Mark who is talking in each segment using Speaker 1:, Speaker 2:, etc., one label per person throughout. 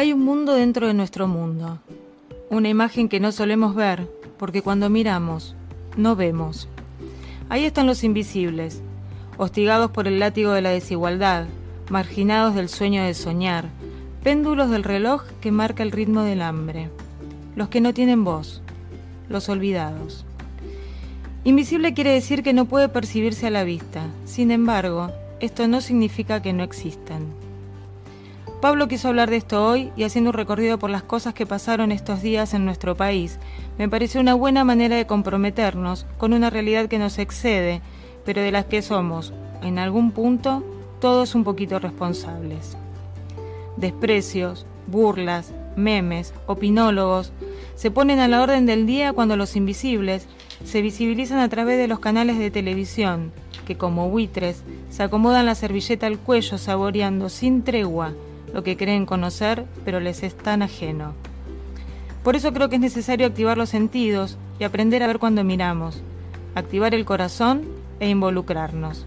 Speaker 1: Hay un mundo dentro de nuestro mundo, una imagen que no solemos ver, porque cuando miramos, no vemos. Ahí están los invisibles, hostigados por el látigo de la desigualdad, marginados del sueño de soñar, péndulos del reloj que marca el ritmo del hambre, los que no tienen voz, los olvidados. Invisible quiere decir que no puede percibirse a la vista, sin embargo, esto no significa que no existan. Pablo quiso hablar de esto hoy y haciendo un recorrido por las cosas que pasaron estos días en nuestro país, me pareció una buena manera de comprometernos con una realidad que nos excede, pero de las que somos, en algún punto, todos un poquito responsables. Desprecios, burlas, memes, opinólogos, se ponen a la orden del día cuando los invisibles se visibilizan a través de los canales de televisión, que como buitres se acomodan la servilleta al cuello saboreando sin tregua lo que creen conocer, pero les es tan ajeno. Por eso creo que es necesario activar los sentidos y aprender a ver cuando miramos, activar el corazón e involucrarnos.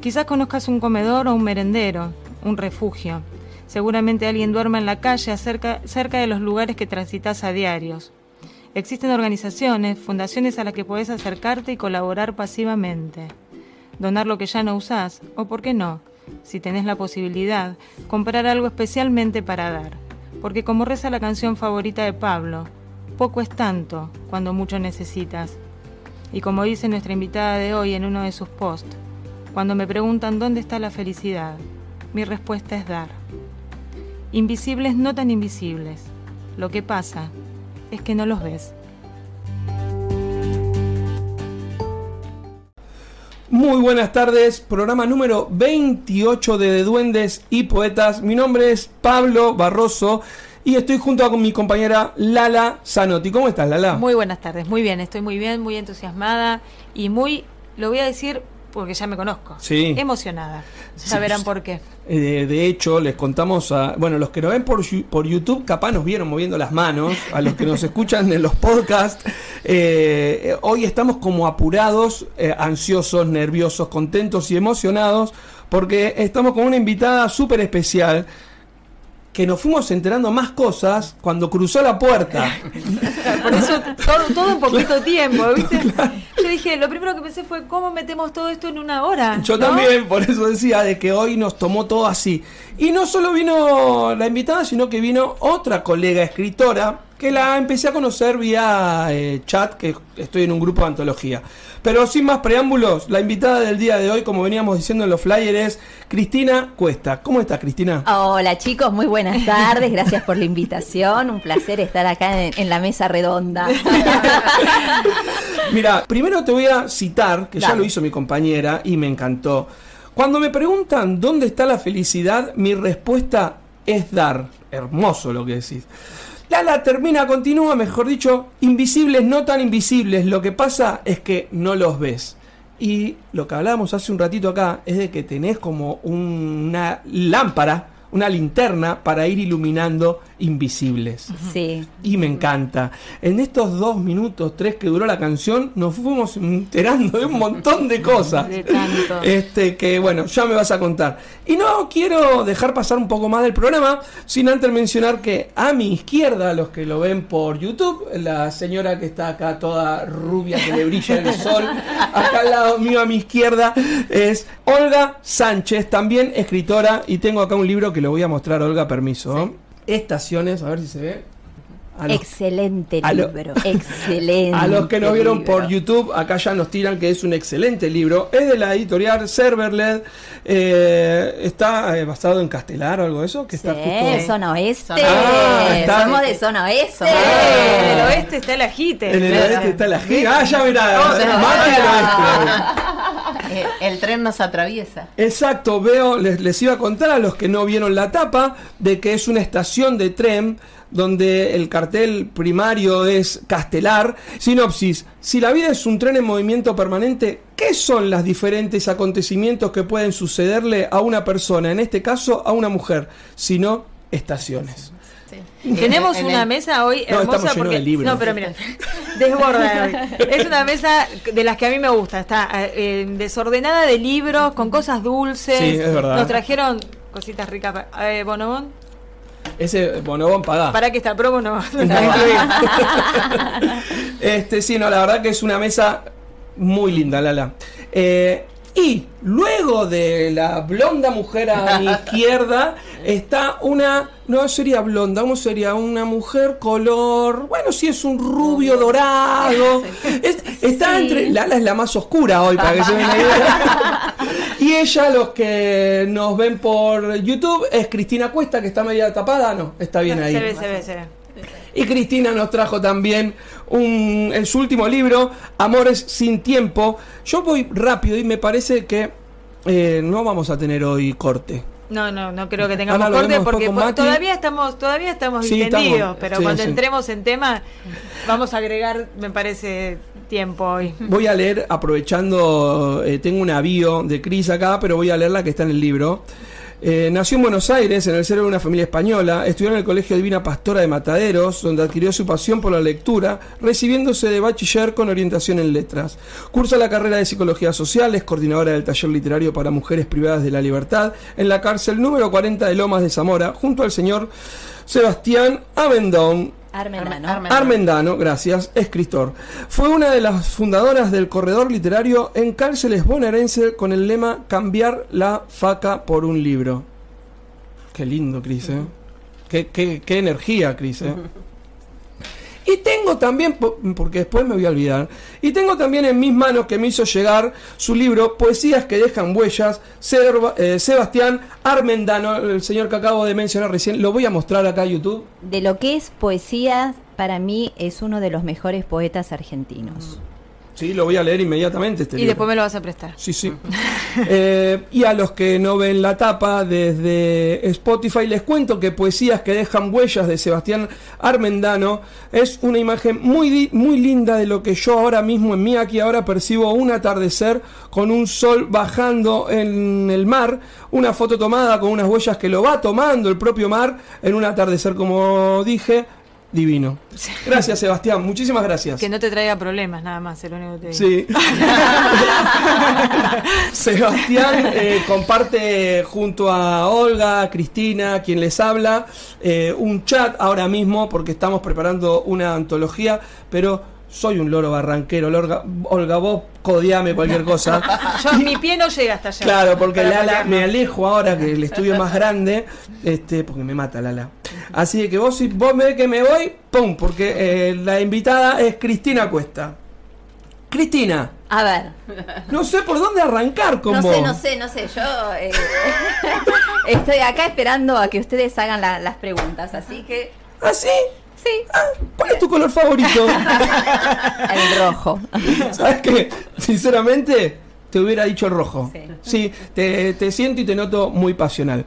Speaker 1: Quizás conozcas un comedor o un merendero, un refugio. Seguramente alguien duerma en la calle cerca, de los lugares que transitas a diarios. Existen organizaciones, fundaciones a las que puedes acercarte y colaborar pasivamente. Donar lo que ya no usás, o por qué no, si tenés la posibilidad, comprar algo especialmente para dar. Porque como reza la canción favorita de Pablo, poco es tanto cuando mucho necesitas. Y como dice nuestra invitada de hoy en uno de sus posts, cuando me preguntan dónde está la felicidad, mi respuesta es dar. Invisibles no tan invisibles. Lo que pasa es que no los ves.
Speaker 2: Muy buenas tardes, programa número 28 de, Duendes y Poetas. Mi nombre es Pablo Barroso y estoy junto con mi compañera Lala Zanotti. ¿Cómo estás, Lala?
Speaker 1: Muy buenas tardes, muy bien, estoy muy bien, muy entusiasmada y muy, lo voy a decir porque ya me conozco.
Speaker 2: Sí.
Speaker 1: Emocionada. Ya verán por qué.
Speaker 2: Eh, de hecho, les contamos a. Bueno, los que nos ven por, por YouTube, capaz nos vieron moviendo las manos. A los que nos escuchan en los podcasts, eh, hoy estamos como apurados, eh, ansiosos, nerviosos, contentos y emocionados, porque estamos con una invitada súper especial que nos fuimos enterando más cosas cuando cruzó la puerta.
Speaker 1: Por eso todo, un poquito tiempo, ¿viste? Yo dije, lo primero que pensé fue cómo metemos todo esto en una hora.
Speaker 2: Yo también, por eso decía de que hoy nos tomó todo así. Y no solo vino la invitada, sino que vino otra colega escritora que la empecé a conocer vía eh, chat, que estoy en un grupo de antología. Pero sin más preámbulos, la invitada del día de hoy, como veníamos diciendo en los flyers, es Cristina Cuesta. ¿Cómo estás, Cristina?
Speaker 3: Hola, chicos, muy buenas tardes. Gracias por la invitación. Un placer estar acá en, la mesa redonda.
Speaker 2: Mira, primero te voy a citar, que ya lo hizo mi compañera y me encantó. Cuando me preguntan dónde está la felicidad, mi respuesta es dar. Hermoso lo que decís. Lala termina, continúa, mejor dicho, invisibles, no tan invisibles. Lo que pasa es que no los ves. Y lo que hablábamos hace un ratito acá es de que tenés como una lámpara una linterna para ir iluminando invisibles.
Speaker 3: Sí.
Speaker 2: Y me encanta. En estos dos minutos, tres que duró la canción, nos fuimos enterando de un montón de cosas.
Speaker 1: De tanto.
Speaker 2: Este, que bueno, ya me vas a contar. Y no quiero dejar pasar un poco más del programa, sin antes mencionar que a mi izquierda, los que lo ven por YouTube, la señora que está acá toda rubia, que le brilla el sol, acá al lado mío a mi izquierda, es Olga Sánchez, también escritora, y tengo acá un libro que lo voy a mostrar, Olga, permiso. Estaciones, a ver si se ve
Speaker 3: excelente libro, excelente.
Speaker 2: A los que nos vieron por YouTube, acá ya nos tiran que es un excelente libro. Es de la editorial Serverled. Eh, está eh, basado en Castelar o algo de eso. Que
Speaker 3: está justo... zona oeste. Ah, Somos de zona oeste.
Speaker 1: Ah. En el oeste está el ajite.
Speaker 2: En el oeste está el ajite. Ah, ya verá.
Speaker 3: El tren nos atraviesa.
Speaker 2: Exacto, veo, les, les iba a contar a los que no vieron la tapa de que es una estación de tren donde el cartel primario es Castelar. Sinopsis, si la vida es un tren en movimiento permanente, ¿qué son los diferentes acontecimientos que pueden sucederle a una persona, en este caso a una mujer, sino estaciones?
Speaker 1: Tenemos una mesa hoy hermosa
Speaker 2: no, porque
Speaker 1: no, pero mira, desborda hoy. Es una mesa de las que a mí me gusta, está eh, desordenada de libros con cosas dulces.
Speaker 2: Sí, es verdad.
Speaker 1: Nos trajeron cositas ricas. Eh, Bonobón.
Speaker 2: Ese bonobón pagá.
Speaker 1: Para que esta promo no, no
Speaker 2: este, sí, no, la verdad que es una mesa muy linda, Lala. Eh, y luego de la blonda mujer a mi izquierda está una, no sería blonda, ¿cómo sería? Una mujer color, bueno, sí es un rubio dorado. está entre, Lala es la más oscura hoy, para que se idea. Y ella, los que nos ven por YouTube, es Cristina Cuesta, que está media tapada, no, está bien ahí.
Speaker 1: Se ve, se ve, se ve.
Speaker 2: Y Cristina nos trajo también un, en su último libro, Amores sin tiempo. Yo voy rápido y me parece que eh, no vamos a tener hoy corte.
Speaker 1: No, no, no creo que tengamos corte porque todavía estamos, todavía estamos sí, pero cuando entremos en tema vamos a agregar, me parece, tiempo hoy.
Speaker 2: Voy a leer, aprovechando, eh, tengo una bio de Cris acá, pero voy a leer la que está en el libro. Eh, nació en Buenos Aires, en el seno de una familia española, estudió en el Colegio Divina Pastora de Mataderos, donde adquirió su pasión por la lectura, recibiéndose de bachiller con orientación en letras. Cursa la carrera de Psicología Social, es coordinadora del taller literario para mujeres privadas de la libertad en la cárcel número 40 de Lomas de Zamora, junto al señor Sebastián Avendón,
Speaker 3: Armendano.
Speaker 2: Armendano. gracias, escritor. Fue una de las fundadoras del corredor literario en cárceles bonaerense con el lema Cambiar la faca por un libro. Qué lindo, Cris, ¿eh? qué, qué, energía, Cris, ¿eh? Y tengo también, porque después me voy a olvidar, y tengo también en mis manos que me hizo llegar su libro Poesías que dejan huellas, eh, Sebastián Armendano, el señor que acabo de mencionar recién, lo voy a mostrar acá a YouTube.
Speaker 3: De lo que es poesía, para mí es uno de los mejores poetas argentinos.
Speaker 2: Sí, lo voy a leer inmediatamente. Este
Speaker 1: y después me lo vas a prestar.
Speaker 2: Sí, sí. Eh, y a los que no ven la tapa desde Spotify, les cuento que Poesías que dejan huellas de Sebastián Armendano es una imagen muy, muy linda de lo que yo ahora mismo en mí aquí ahora percibo un atardecer con un sol bajando en el mar, una foto tomada con unas huellas que lo va tomando el propio mar en un atardecer como dije divino. Gracias, Sebastián. Muchísimas gracias.
Speaker 1: Que no te traiga problemas, nada más, el único que te
Speaker 2: Sí. Sebastián eh, comparte junto a Olga, Cristina, quien les habla, eh, un chat ahora mismo porque estamos preparando una antología, pero soy un loro barranquero, Olga, Olga vos codiame cualquier cosa.
Speaker 1: Yo, mi pie no llega hasta allá.
Speaker 2: Claro, porque Lala, me alejo ahora que el estudio es más grande, este, porque me mata Lala. Así que vos, si vos me ves que me voy, ¡pum! Porque eh, la invitada es Cristina Cuesta. Cristina.
Speaker 3: A ver.
Speaker 2: No sé por dónde arrancar con
Speaker 3: no
Speaker 2: vos.
Speaker 3: No sé, no sé, no sé. Yo eh, estoy acá esperando a que ustedes hagan las preguntas, así que...
Speaker 2: ¿Ah, sí?
Speaker 3: Sí.
Speaker 2: Ah, ¿Cuál es tu color favorito?
Speaker 3: el rojo.
Speaker 2: ¿Sabes qué? Sinceramente, te hubiera dicho el rojo. Sí, te, siento y te noto muy pasional.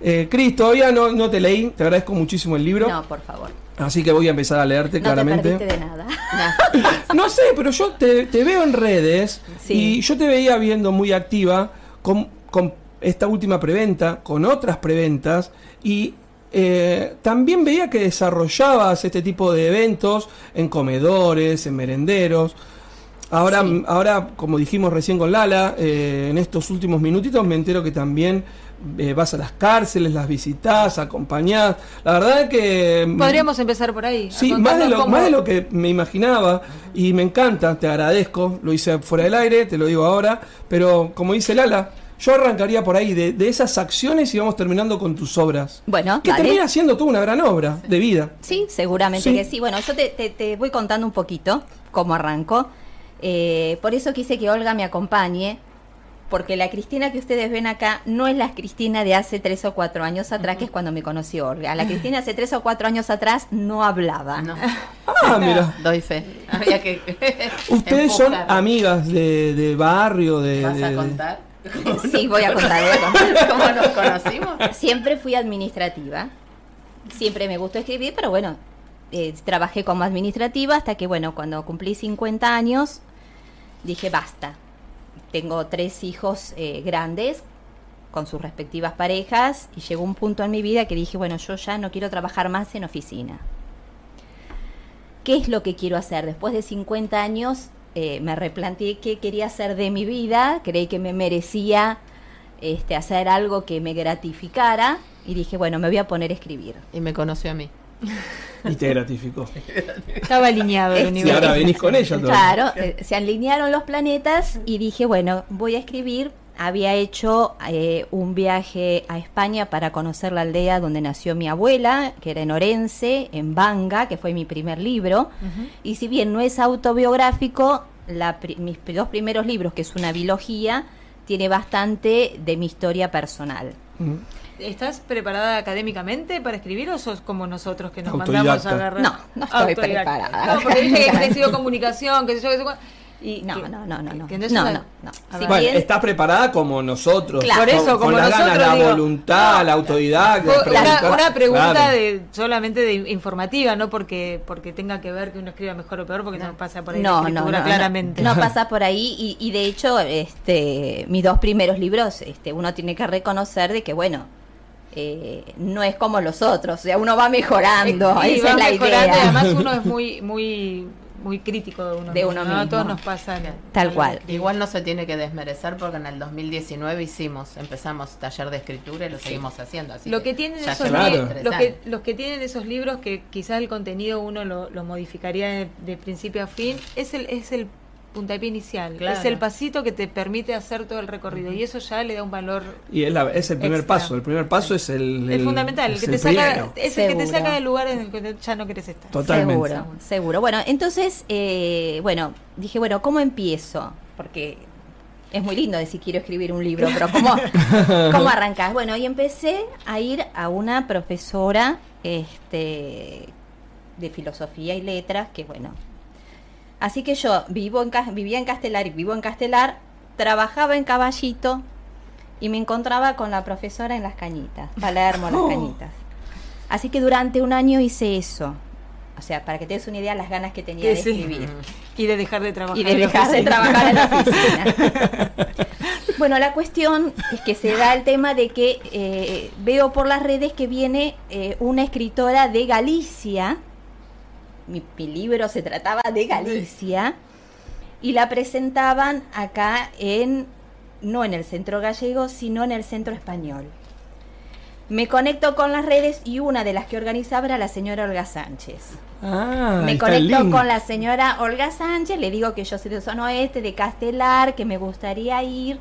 Speaker 2: Eh, Cris, todavía no, no te leí, te agradezco muchísimo el libro.
Speaker 3: No, por favor.
Speaker 2: Así que voy a empezar a leerte
Speaker 3: no
Speaker 2: claramente.
Speaker 3: Te de nada.
Speaker 2: no sé, pero yo te, veo en redes y yo te veía viendo muy activa con, con esta última preventa, con otras preventas y eh, también veía que desarrollabas este tipo de eventos en comedores, en merenderos. Ahora, ahora como dijimos recién con Lala, eh, en estos últimos minutitos me entero que también eh, vas a las cárceles, las visitas, acompañás. La verdad es que...
Speaker 1: Mm, Podríamos empezar por ahí.
Speaker 2: Sí, más de, lo, más de lo que me imaginaba y me encanta, te agradezco, lo hice fuera del aire, te lo digo ahora, pero como dice Lala, yo arrancaría por ahí, de, esas acciones y vamos terminando con tus obras.
Speaker 3: Bueno,
Speaker 2: que termina siendo tú una gran obra de vida.
Speaker 3: Sí, seguramente que sí. Bueno, yo te, voy contando un poquito cómo arrancó. Eh, por eso quise que Olga me acompañe, porque la Cristina que ustedes ven acá no es la Cristina de hace tres o cuatro años atrás, que es cuando me conoció Olga. La Cristina hace tres o cuatro años atrás no hablaba.
Speaker 2: Ah, mira.
Speaker 3: Doy fe.
Speaker 2: Ustedes son amigas de, barrio, de...
Speaker 4: ¿Vas a contar?
Speaker 3: Sí, voy a contar
Speaker 4: ¿Cómo nos conocimos?
Speaker 3: Siempre fui administrativa. Siempre me gustó escribir, pero bueno, eh, trabajé como administrativa hasta que, bueno, cuando cumplí 50 años, dije basta. Tengo tres hijos eh, grandes con sus respectivas parejas y llegó un punto en mi vida que dije, bueno, yo ya no quiero trabajar más en oficina. ¿Qué es lo que quiero hacer? Después de 50 años eh, me replanteé qué quería hacer de mi vida, creí que me merecía este, hacer algo que me gratificara y dije, bueno, me voy a poner a escribir.
Speaker 4: Y me conoció a mí.
Speaker 2: Y te gratificó.
Speaker 1: Estaba alineado el
Speaker 3: Este,
Speaker 2: Y
Speaker 1: universo.
Speaker 2: ahora venís con ella todo.
Speaker 3: Claro, eh, se alinearon los planetas y dije, bueno, voy a escribir. Había hecho eh, un viaje a España para conocer la aldea donde nació mi abuela, que era en Orense, en Banga, que fue mi primer libro. Y si bien no es autobiográfico, la pri- mis dos primeros libros, que es una biología, tiene bastante de mi historia personal.
Speaker 2: Mm.
Speaker 1: ¿Estás preparada académicamente para escribir o sos como nosotros que nos
Speaker 2: Autodidacta.
Speaker 1: mandamos a agarrar?
Speaker 3: No, no estoy
Speaker 1: Autodidacta.
Speaker 3: preparada.
Speaker 1: No, porque viste que he estudiado comunicación, que sé yo, que sé cuál. Y
Speaker 3: No,
Speaker 1: que-
Speaker 3: no, no, no, no. No, no, no.
Speaker 1: A
Speaker 3: Si
Speaker 1: ver.
Speaker 2: Bueno,
Speaker 3: bien-
Speaker 2: estás preparada como nosotros.
Speaker 3: Claro.
Speaker 1: Por eso,
Speaker 2: con,
Speaker 1: como
Speaker 2: con la
Speaker 1: nosotros,
Speaker 2: gana, la
Speaker 1: digo,
Speaker 2: voluntad,
Speaker 1: no.
Speaker 2: la autodidacta.
Speaker 1: Una, pregunta
Speaker 2: Claro.
Speaker 1: de solamente de informativa, no porque porque tenga que ver que uno escriba mejor o peor, porque no, pasa por ahí
Speaker 3: no, no,
Speaker 1: claramente.
Speaker 3: No, no pasa por ahí y, y de hecho, este, mis dos primeros libros, este, uno tiene que reconocer de que bueno, eh, no es como los otros, o sea, uno va mejorando,
Speaker 1: Y
Speaker 3: esa
Speaker 1: va
Speaker 3: es la
Speaker 1: mejorando,
Speaker 3: idea.
Speaker 1: y además uno es muy muy muy crítico de uno
Speaker 3: De
Speaker 1: mismo,
Speaker 3: uno
Speaker 1: ¿no?
Speaker 3: mismo.
Speaker 1: A todos nos pasa.
Speaker 3: Tal cual.
Speaker 4: Igual no se tiene que desmerecer porque en el 2019 hicimos, empezamos taller de escritura y lo seguimos haciendo. Así
Speaker 1: Lo que tienen esos
Speaker 4: años.
Speaker 1: que, los que tienen esos libros que quizás el contenido uno lo, lo modificaría de, de principio a fin, es el, es el puntapié inicial,
Speaker 4: Claro.
Speaker 1: es el pasito que te permite hacer todo el recorrido y eso ya le da un valor
Speaker 2: Y es, la- es el primer
Speaker 1: Extra.
Speaker 2: paso. El primer paso es el.
Speaker 1: es
Speaker 2: el-
Speaker 1: fundamental, el que te saca, es el que te saca del lugar en el que ya no querés estar.
Speaker 2: Totalmente.
Speaker 3: Seguro, seguro. Bueno, entonces, eh, bueno, dije, bueno, ¿cómo empiezo? Porque es muy lindo decir quiero escribir un libro, pero ¿cómo, cómo arrancas? Bueno, y empecé a ir a una profesora este, de filosofía y letras, que bueno. Así que yo vivo en, vivía en Castelar y vivo en Castelar, trabajaba en Caballito y me encontraba con la profesora en las cañitas, Palermo, las
Speaker 2: Oh.
Speaker 3: cañitas. Así que durante un año hice eso. O sea, para que te des una idea las ganas que tenía de
Speaker 1: sí.
Speaker 3: escribir.
Speaker 1: Y de dejar de trabajar.
Speaker 3: Y de dejar de trabajar en la oficina. bueno, la cuestión es que se da el tema de que eh, veo por las redes que viene eh, una escritora de Galicia. Mi, mi libro se trataba de Galicia. Y la presentaban acá en, no en el centro gallego, sino en el centro español. Me conecto con las redes y una de las que organizaba era la señora Olga Sánchez.
Speaker 2: Ah,
Speaker 3: Me conecto con la señora Olga Sánchez, le digo que yo soy de Zona Oeste, de Castelar, que me gustaría ir.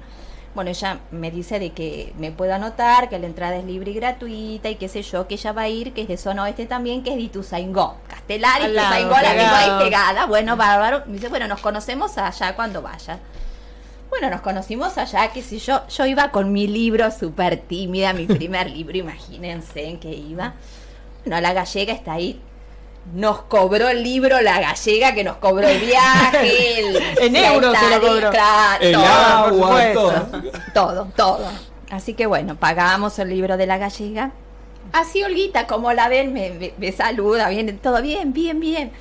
Speaker 3: Bueno, ella me dice de que me puedo anotar, que la entrada es libre y gratuita y qué sé yo, que ella va a ir, que es de Zona Oeste también, que es de Ituzaingó. Castelar Ituzaingó, la tengo ahí pegada. Bueno, bárbaro. Me dice, bueno, nos conocemos allá cuando vaya. Bueno, nos conocimos allá, qué sé yo. Yo iba con mi libro súper tímida, mi primer libro, imagínense en qué iba. Bueno, la gallega está ahí. Nos cobró el libro la gallega que nos cobró el viaje. el-
Speaker 1: En euros se lo cobró.
Speaker 2: El
Speaker 3: todo,
Speaker 2: agua, todo.
Speaker 3: todo, todo. Así que bueno, pagamos el libro de la gallega. Así Olguita, como la ven, me, me- me saluda, viene todo bien, bien, bien.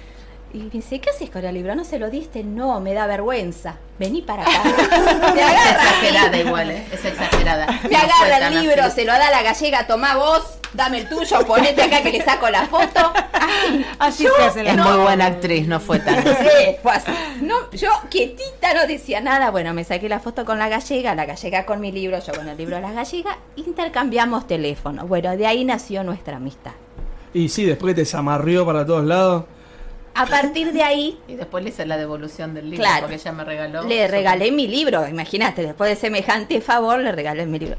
Speaker 3: Y me dice, ¿qué haces con el libro? ¿No se lo diste? No, me da vergüenza. Vení para acá. me
Speaker 4: Es exagerada igual, ¿eh? Es exagerada.
Speaker 3: me
Speaker 4: No
Speaker 3: agarra el libro,
Speaker 4: así.
Speaker 3: se lo da la gallega, toma vos, dame el tuyo, ponete acá que le saco la foto. Así.
Speaker 1: Así
Speaker 3: Yo
Speaker 1: se hace la
Speaker 4: Es
Speaker 3: no-
Speaker 4: muy buena actriz, no fue tan así.
Speaker 3: Sí, fue así. No, yo quietita no decía nada. Bueno, me saqué la foto con la gallega, la gallega con mi libro, yo con el libro de la gallega. Intercambiamos teléfono. Bueno, de ahí nació nuestra amistad.
Speaker 2: Y sí, después que te zamarrió para todos lados.
Speaker 3: A partir de ahí
Speaker 4: Y después le hice la devolución del libro
Speaker 3: Claro.
Speaker 4: porque ella me regaló.
Speaker 3: le regalé mi libro. Imagínate, después de semejante favor, le regalé mi libro.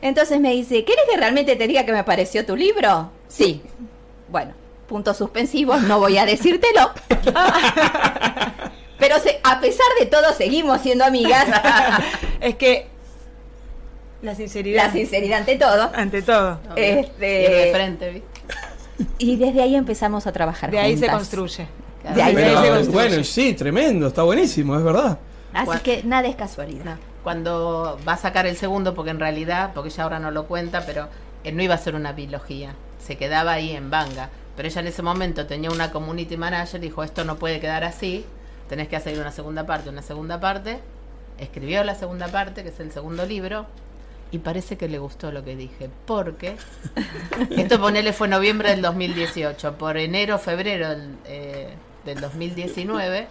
Speaker 3: Entonces me dice, ¿quieres que realmente te diga que me pareció tu libro? Sí. Bueno, puntos suspensivos, no voy a decírtelo. Pero se- a pesar de todo, seguimos siendo amigas.
Speaker 1: Es que la sinceridad.
Speaker 3: La sinceridad ante todo.
Speaker 1: Ante todo.
Speaker 3: Este-
Speaker 4: y de frente, ¿viste?
Speaker 3: Y desde ahí empezamos a trabajar
Speaker 1: De ahí se construye.
Speaker 3: De ahí
Speaker 2: Pero,
Speaker 3: se
Speaker 1: construye.
Speaker 2: bueno, sí, tremendo, está buenísimo, es verdad.
Speaker 3: Así
Speaker 4: Bueno.
Speaker 3: que nada es casualidad.
Speaker 4: No, Cuando va a sacar el segundo, porque en realidad, porque ella ahora no lo cuenta, pero él no iba a ser una biología, se quedaba ahí en Banga. Pero ella en ese momento tenía una community manager, dijo, esto no puede quedar así, tenés que hacer una segunda parte, una segunda parte. Escribió la segunda parte, que es el segundo libro, y parece que le gustó lo que dije, porque esto ponele fue noviembre del 2018, por enero, febrero del, eh, del 2019,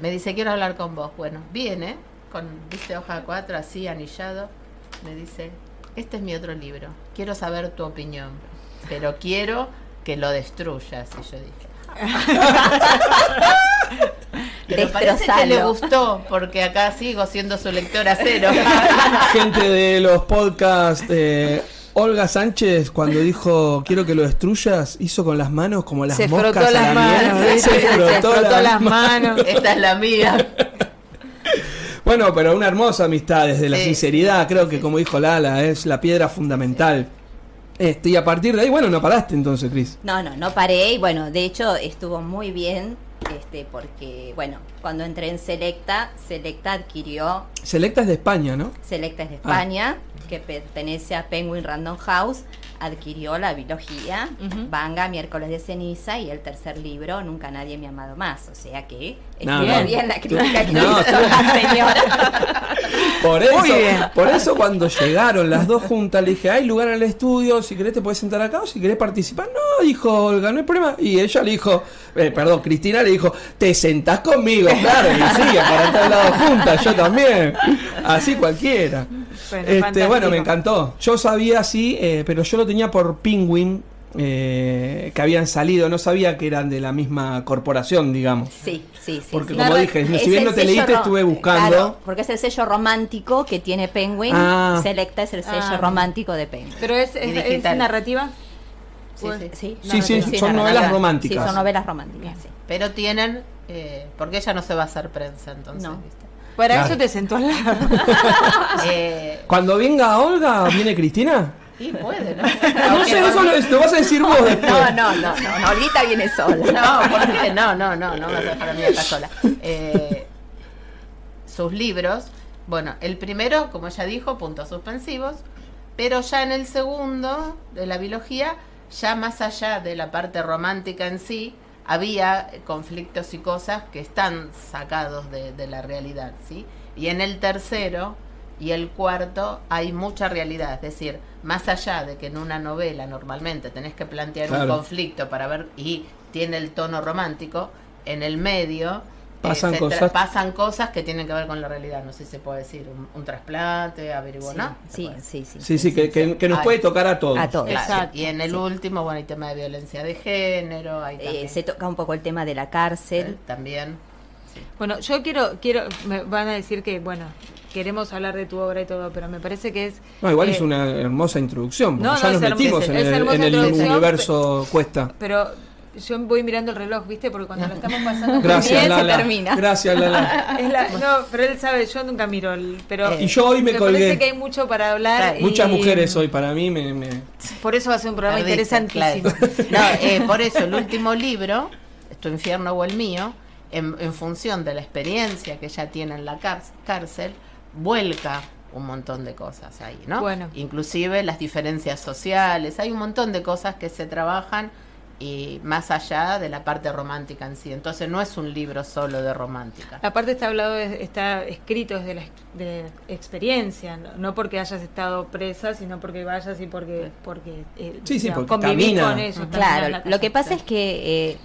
Speaker 4: me dice, quiero hablar con vos. Bueno, viene con, viste, hoja 4, así, anillado. Me dice, este es mi otro libro, quiero saber tu opinión, pero quiero que lo destruyas. Y yo dije, pero parece que le gustó, porque acá sigo siendo su lectora cero.
Speaker 2: Gente de los podcasts, eh, Olga Sánchez, cuando dijo quiero que lo destruyas, hizo con las manos como las
Speaker 1: se
Speaker 2: moscas
Speaker 1: frotó las manos,
Speaker 2: se,
Speaker 1: frotó, las manos.
Speaker 4: Esta es la mía.
Speaker 2: Bueno, pero una hermosa amistad desde la sinceridad, creo que como dijo Lala, es la piedra fundamental. Este, y a partir de ahí, bueno, no paraste entonces, Cris.
Speaker 3: No, no, no paré y bueno, de hecho estuvo muy bien este, porque, bueno, cuando entré en Selecta, Selecta adquirió...
Speaker 2: Selecta es de España, ¿no?
Speaker 3: Selecta es de España, ah. que pertenece a Penguin Random House, adquirió la biología, Vanga, Miércoles de Ceniza y el tercer libro, Nunca Nadie Me ha Amado Más. O sea que estuvo bien la crítica que no, hizo la señora.
Speaker 2: Por eso, por eso cuando llegaron las dos juntas le dije, hay lugar en el estudio, si querés te puedes sentar acá o si querés participar. No, dijo Olga, no hay problema. Y ella le dijo, eh, perdón, Cristina le dijo, te sentás conmigo, claro, y sí, para estar lado juntas, yo también. Así cualquiera. Bueno, este, bueno, me encantó. Yo sabía sí, eh, pero yo lo tenía por Penguin, eh, que habían salido, no sabía que eran de la misma corporación, digamos.
Speaker 3: Sí, sí, sí.
Speaker 2: Porque como dije, si bien no te leíste, estuve buscando.
Speaker 3: porque es el sello romántico que tiene Penguin. Ah. Selecta es el sello ah. romántico de Penguin.
Speaker 1: ¿Pero es, es, narrativa?
Speaker 3: Sí, sí,
Speaker 2: sí, sí, son novelas románticas.
Speaker 3: Sí, son novelas románticas,
Speaker 4: Pero tienen, eh, porque ella no se va a hacer prensa entonces. No.
Speaker 1: Para eso te sentó al lado.
Speaker 2: eh, Cuando venga Olga, ¿viene Cristina?
Speaker 4: Sí, puede, ¿no?
Speaker 2: No sé, eso lo, vas a decir vos después.
Speaker 3: No, no, no, no, no Olguita viene sola.
Speaker 4: No, ¿por qué? No, no, no, no vas a dejar a mí acá sola. Eh, sus libros, bueno, el primero, como ella dijo, puntos suspensivos, pero ya en el segundo, de la biología, ya más allá de la parte romántica en sí, había conflictos y cosas que están sacados de, de la realidad, ¿sí? Y en el tercero, y el cuarto hay mucha realidad, es decir, más allá de que en una novela normalmente tenés que plantear un conflicto para ver y tiene el tono romántico, en el medio
Speaker 2: pasan, eh, cosas.
Speaker 4: pasan cosas que tienen que ver con la realidad, no sé si se puede decir, un, trasplante, averiguar, ¿no?
Speaker 3: Sí, sí,
Speaker 2: sí, sí, sí, que, nos puede tocar a todos.
Speaker 3: A todos.
Speaker 4: y en el último, bueno, hay tema de violencia de género,
Speaker 3: eh, se toca un poco el tema de la cárcel.
Speaker 4: Eh, también.
Speaker 1: Bueno, yo quiero, quiero, me van a decir que, bueno, queremos hablar de tu obra y todo, pero me parece que es...
Speaker 2: No, igual es eh, una hermosa introducción, porque ya nos metimos en, el, universo Cuesta.
Speaker 1: Pero yo voy mirando el reloj, ¿viste? Porque cuando lo estamos pasando
Speaker 2: Gracias,
Speaker 1: bien,
Speaker 2: se
Speaker 1: termina.
Speaker 2: Gracias, Lala.
Speaker 1: no, pero él sabe, yo nunca miro el... Pero
Speaker 2: y yo hoy me,
Speaker 1: me
Speaker 2: colgué.
Speaker 1: parece que hay mucho para hablar.
Speaker 2: Muchas mujeres hoy, para mí me,
Speaker 1: Por eso va a ser un programa interesantísimo.
Speaker 4: No, eh, por eso el último libro, Tu infierno o el mío, en, en función de la experiencia que ella tiene en la cárcel, vuelca un montón de cosas ahí, ¿no?
Speaker 1: Bueno.
Speaker 4: Inclusive las diferencias sociales, hay un montón de cosas que se trabajan y más allá de la parte romántica en sí. Entonces no es un libro solo de romántica.
Speaker 1: La parte está hablado, está escrito desde la de experiencia, no, porque hayas estado presa, sino porque vayas y porque porque,
Speaker 2: eh, sí, sí, porque conviví
Speaker 3: con eso. Claro, lo que pasa es que
Speaker 4: eh,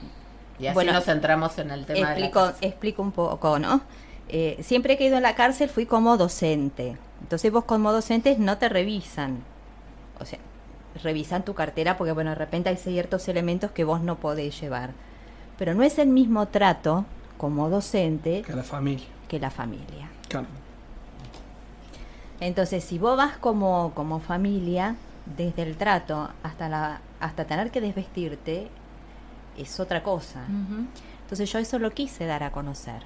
Speaker 4: y así bueno, nos centramos en el tema.
Speaker 3: Explico, explico un poco, ¿no? Eh, siempre que he ido a la cárcel fui como docente. Entonces vos como docente no te revisan. O sea, revisan tu cartera porque, bueno, de repente hay ciertos elementos que vos no podés llevar. Pero no es el mismo trato como docente
Speaker 2: que la familia.
Speaker 3: Que la familia. Entonces, si vos vas como, como familia, desde el trato hasta, la, hasta tener que desvestirte, es otra cosa. Entonces yo eso lo quise dar a conocer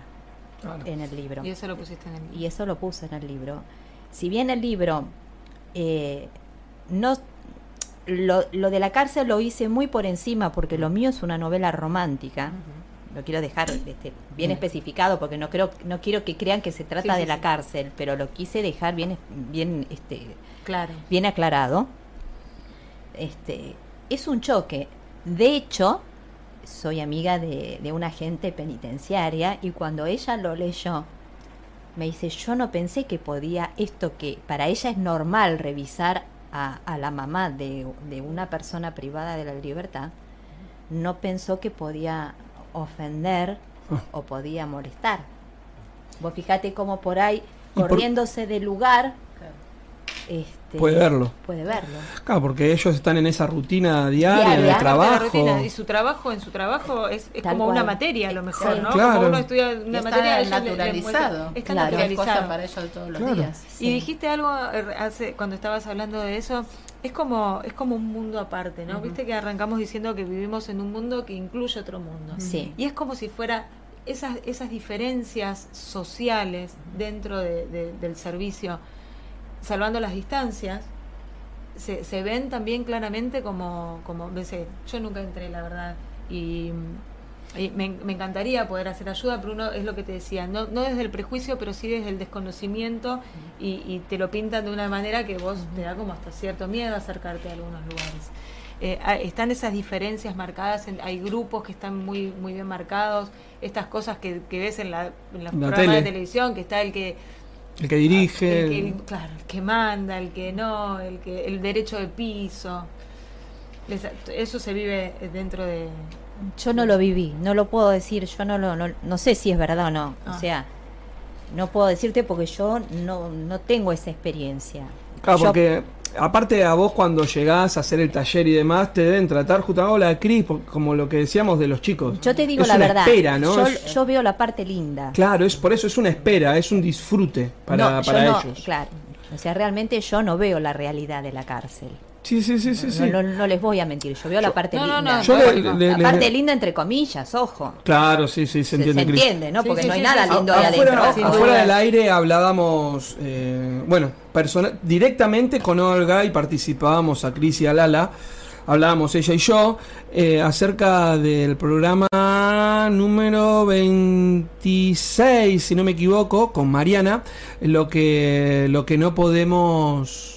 Speaker 3: en el libro.
Speaker 1: Y eso lo pusiste en el libro.
Speaker 3: Y eso lo puse en el libro. Si bien el libro eh, no lo, lo, de la cárcel lo hice muy por encima porque lo mío es una novela romántica. Lo quiero dejar este, bien especificado porque no creo no quiero que crean que se trata de la cárcel, pero lo quise dejar bien bien este
Speaker 1: claro.
Speaker 3: bien aclarado. Este es un choque. De hecho, soy amiga de, una agente penitenciaria y cuando ella lo leyó, me dice, yo no pensé que podía esto que para ella es normal revisar a, a la mamá de, de, una persona privada de la libertad, no pensó que podía ofender o podía molestar. Vos fíjate cómo por ahí, corriéndose del lugar, este,
Speaker 2: puede verlo.
Speaker 3: Puede verlo.
Speaker 2: Claro, porque ellos están en esa rutina diaria, en el trabajo.
Speaker 1: y su trabajo, en su trabajo es, como una materia a lo mejor, ¿no?
Speaker 2: Claro.
Speaker 1: Como uno estudia una
Speaker 4: está
Speaker 1: materia
Speaker 4: naturalizado.
Speaker 1: está naturalizado.
Speaker 4: para ellos todos los días.
Speaker 1: Y dijiste algo eh, hace, cuando estabas hablando de eso, es como es como un mundo aparte, ¿no? Viste que arrancamos diciendo que vivimos en un mundo que incluye otro mundo.
Speaker 3: Sí.
Speaker 1: Y es como si fuera esas, esas diferencias sociales dentro del servicio, salvando las distancias, se, se ven también claramente como, como yo nunca entré, la verdad, y, me, encantaría poder hacer ayuda, pero uno es lo que te decía, no, no desde el prejuicio, pero sí desde el desconocimiento y, te lo pintan de una manera que vos te da como hasta cierto miedo acercarte a algunos lugares. Eh, están esas diferencias marcadas, hay grupos que están muy, muy bien marcados, estas cosas que, ves en, la, en los programas de televisión, que está el que
Speaker 2: el que dirige.
Speaker 1: El que, claro, el que manda, el que no, el que el derecho de piso. Eso se vive dentro de...
Speaker 3: Yo no lo viví, no lo puedo decir, yo no lo, no, sé si es verdad o no. O ah. sea, no puedo decirte porque yo no, no tengo esa experiencia.
Speaker 2: Claro, porque aparte a vos cuando llegás a hacer el taller y demás, te deben tratar justo la Cris, como lo que decíamos de los chicos.
Speaker 3: Yo te digo la verdad. Espera, ¿no? Yo, veo la parte linda.
Speaker 2: Claro, es por eso es una espera, es un disfrute para, para ellos.
Speaker 3: Claro. O sea, realmente yo no veo la realidad de la cárcel.
Speaker 2: Sí, sí, sí, sí.
Speaker 3: No, no, les voy a mentir, yo veo la parte linda. la parte linda entre comillas, ojo.
Speaker 2: Claro, sí, sí, se entiende.
Speaker 3: Se, entiende, ¿no? Porque no hay nada lindo ahí
Speaker 2: afuera, adentro. Afuera del aire hablábamos, eh, bueno, directamente con Olga y participábamos a Cris y a Lala. Hablábamos ella y yo eh, acerca del programa número 26, si no me equivoco, con Mariana, lo que, lo que no podemos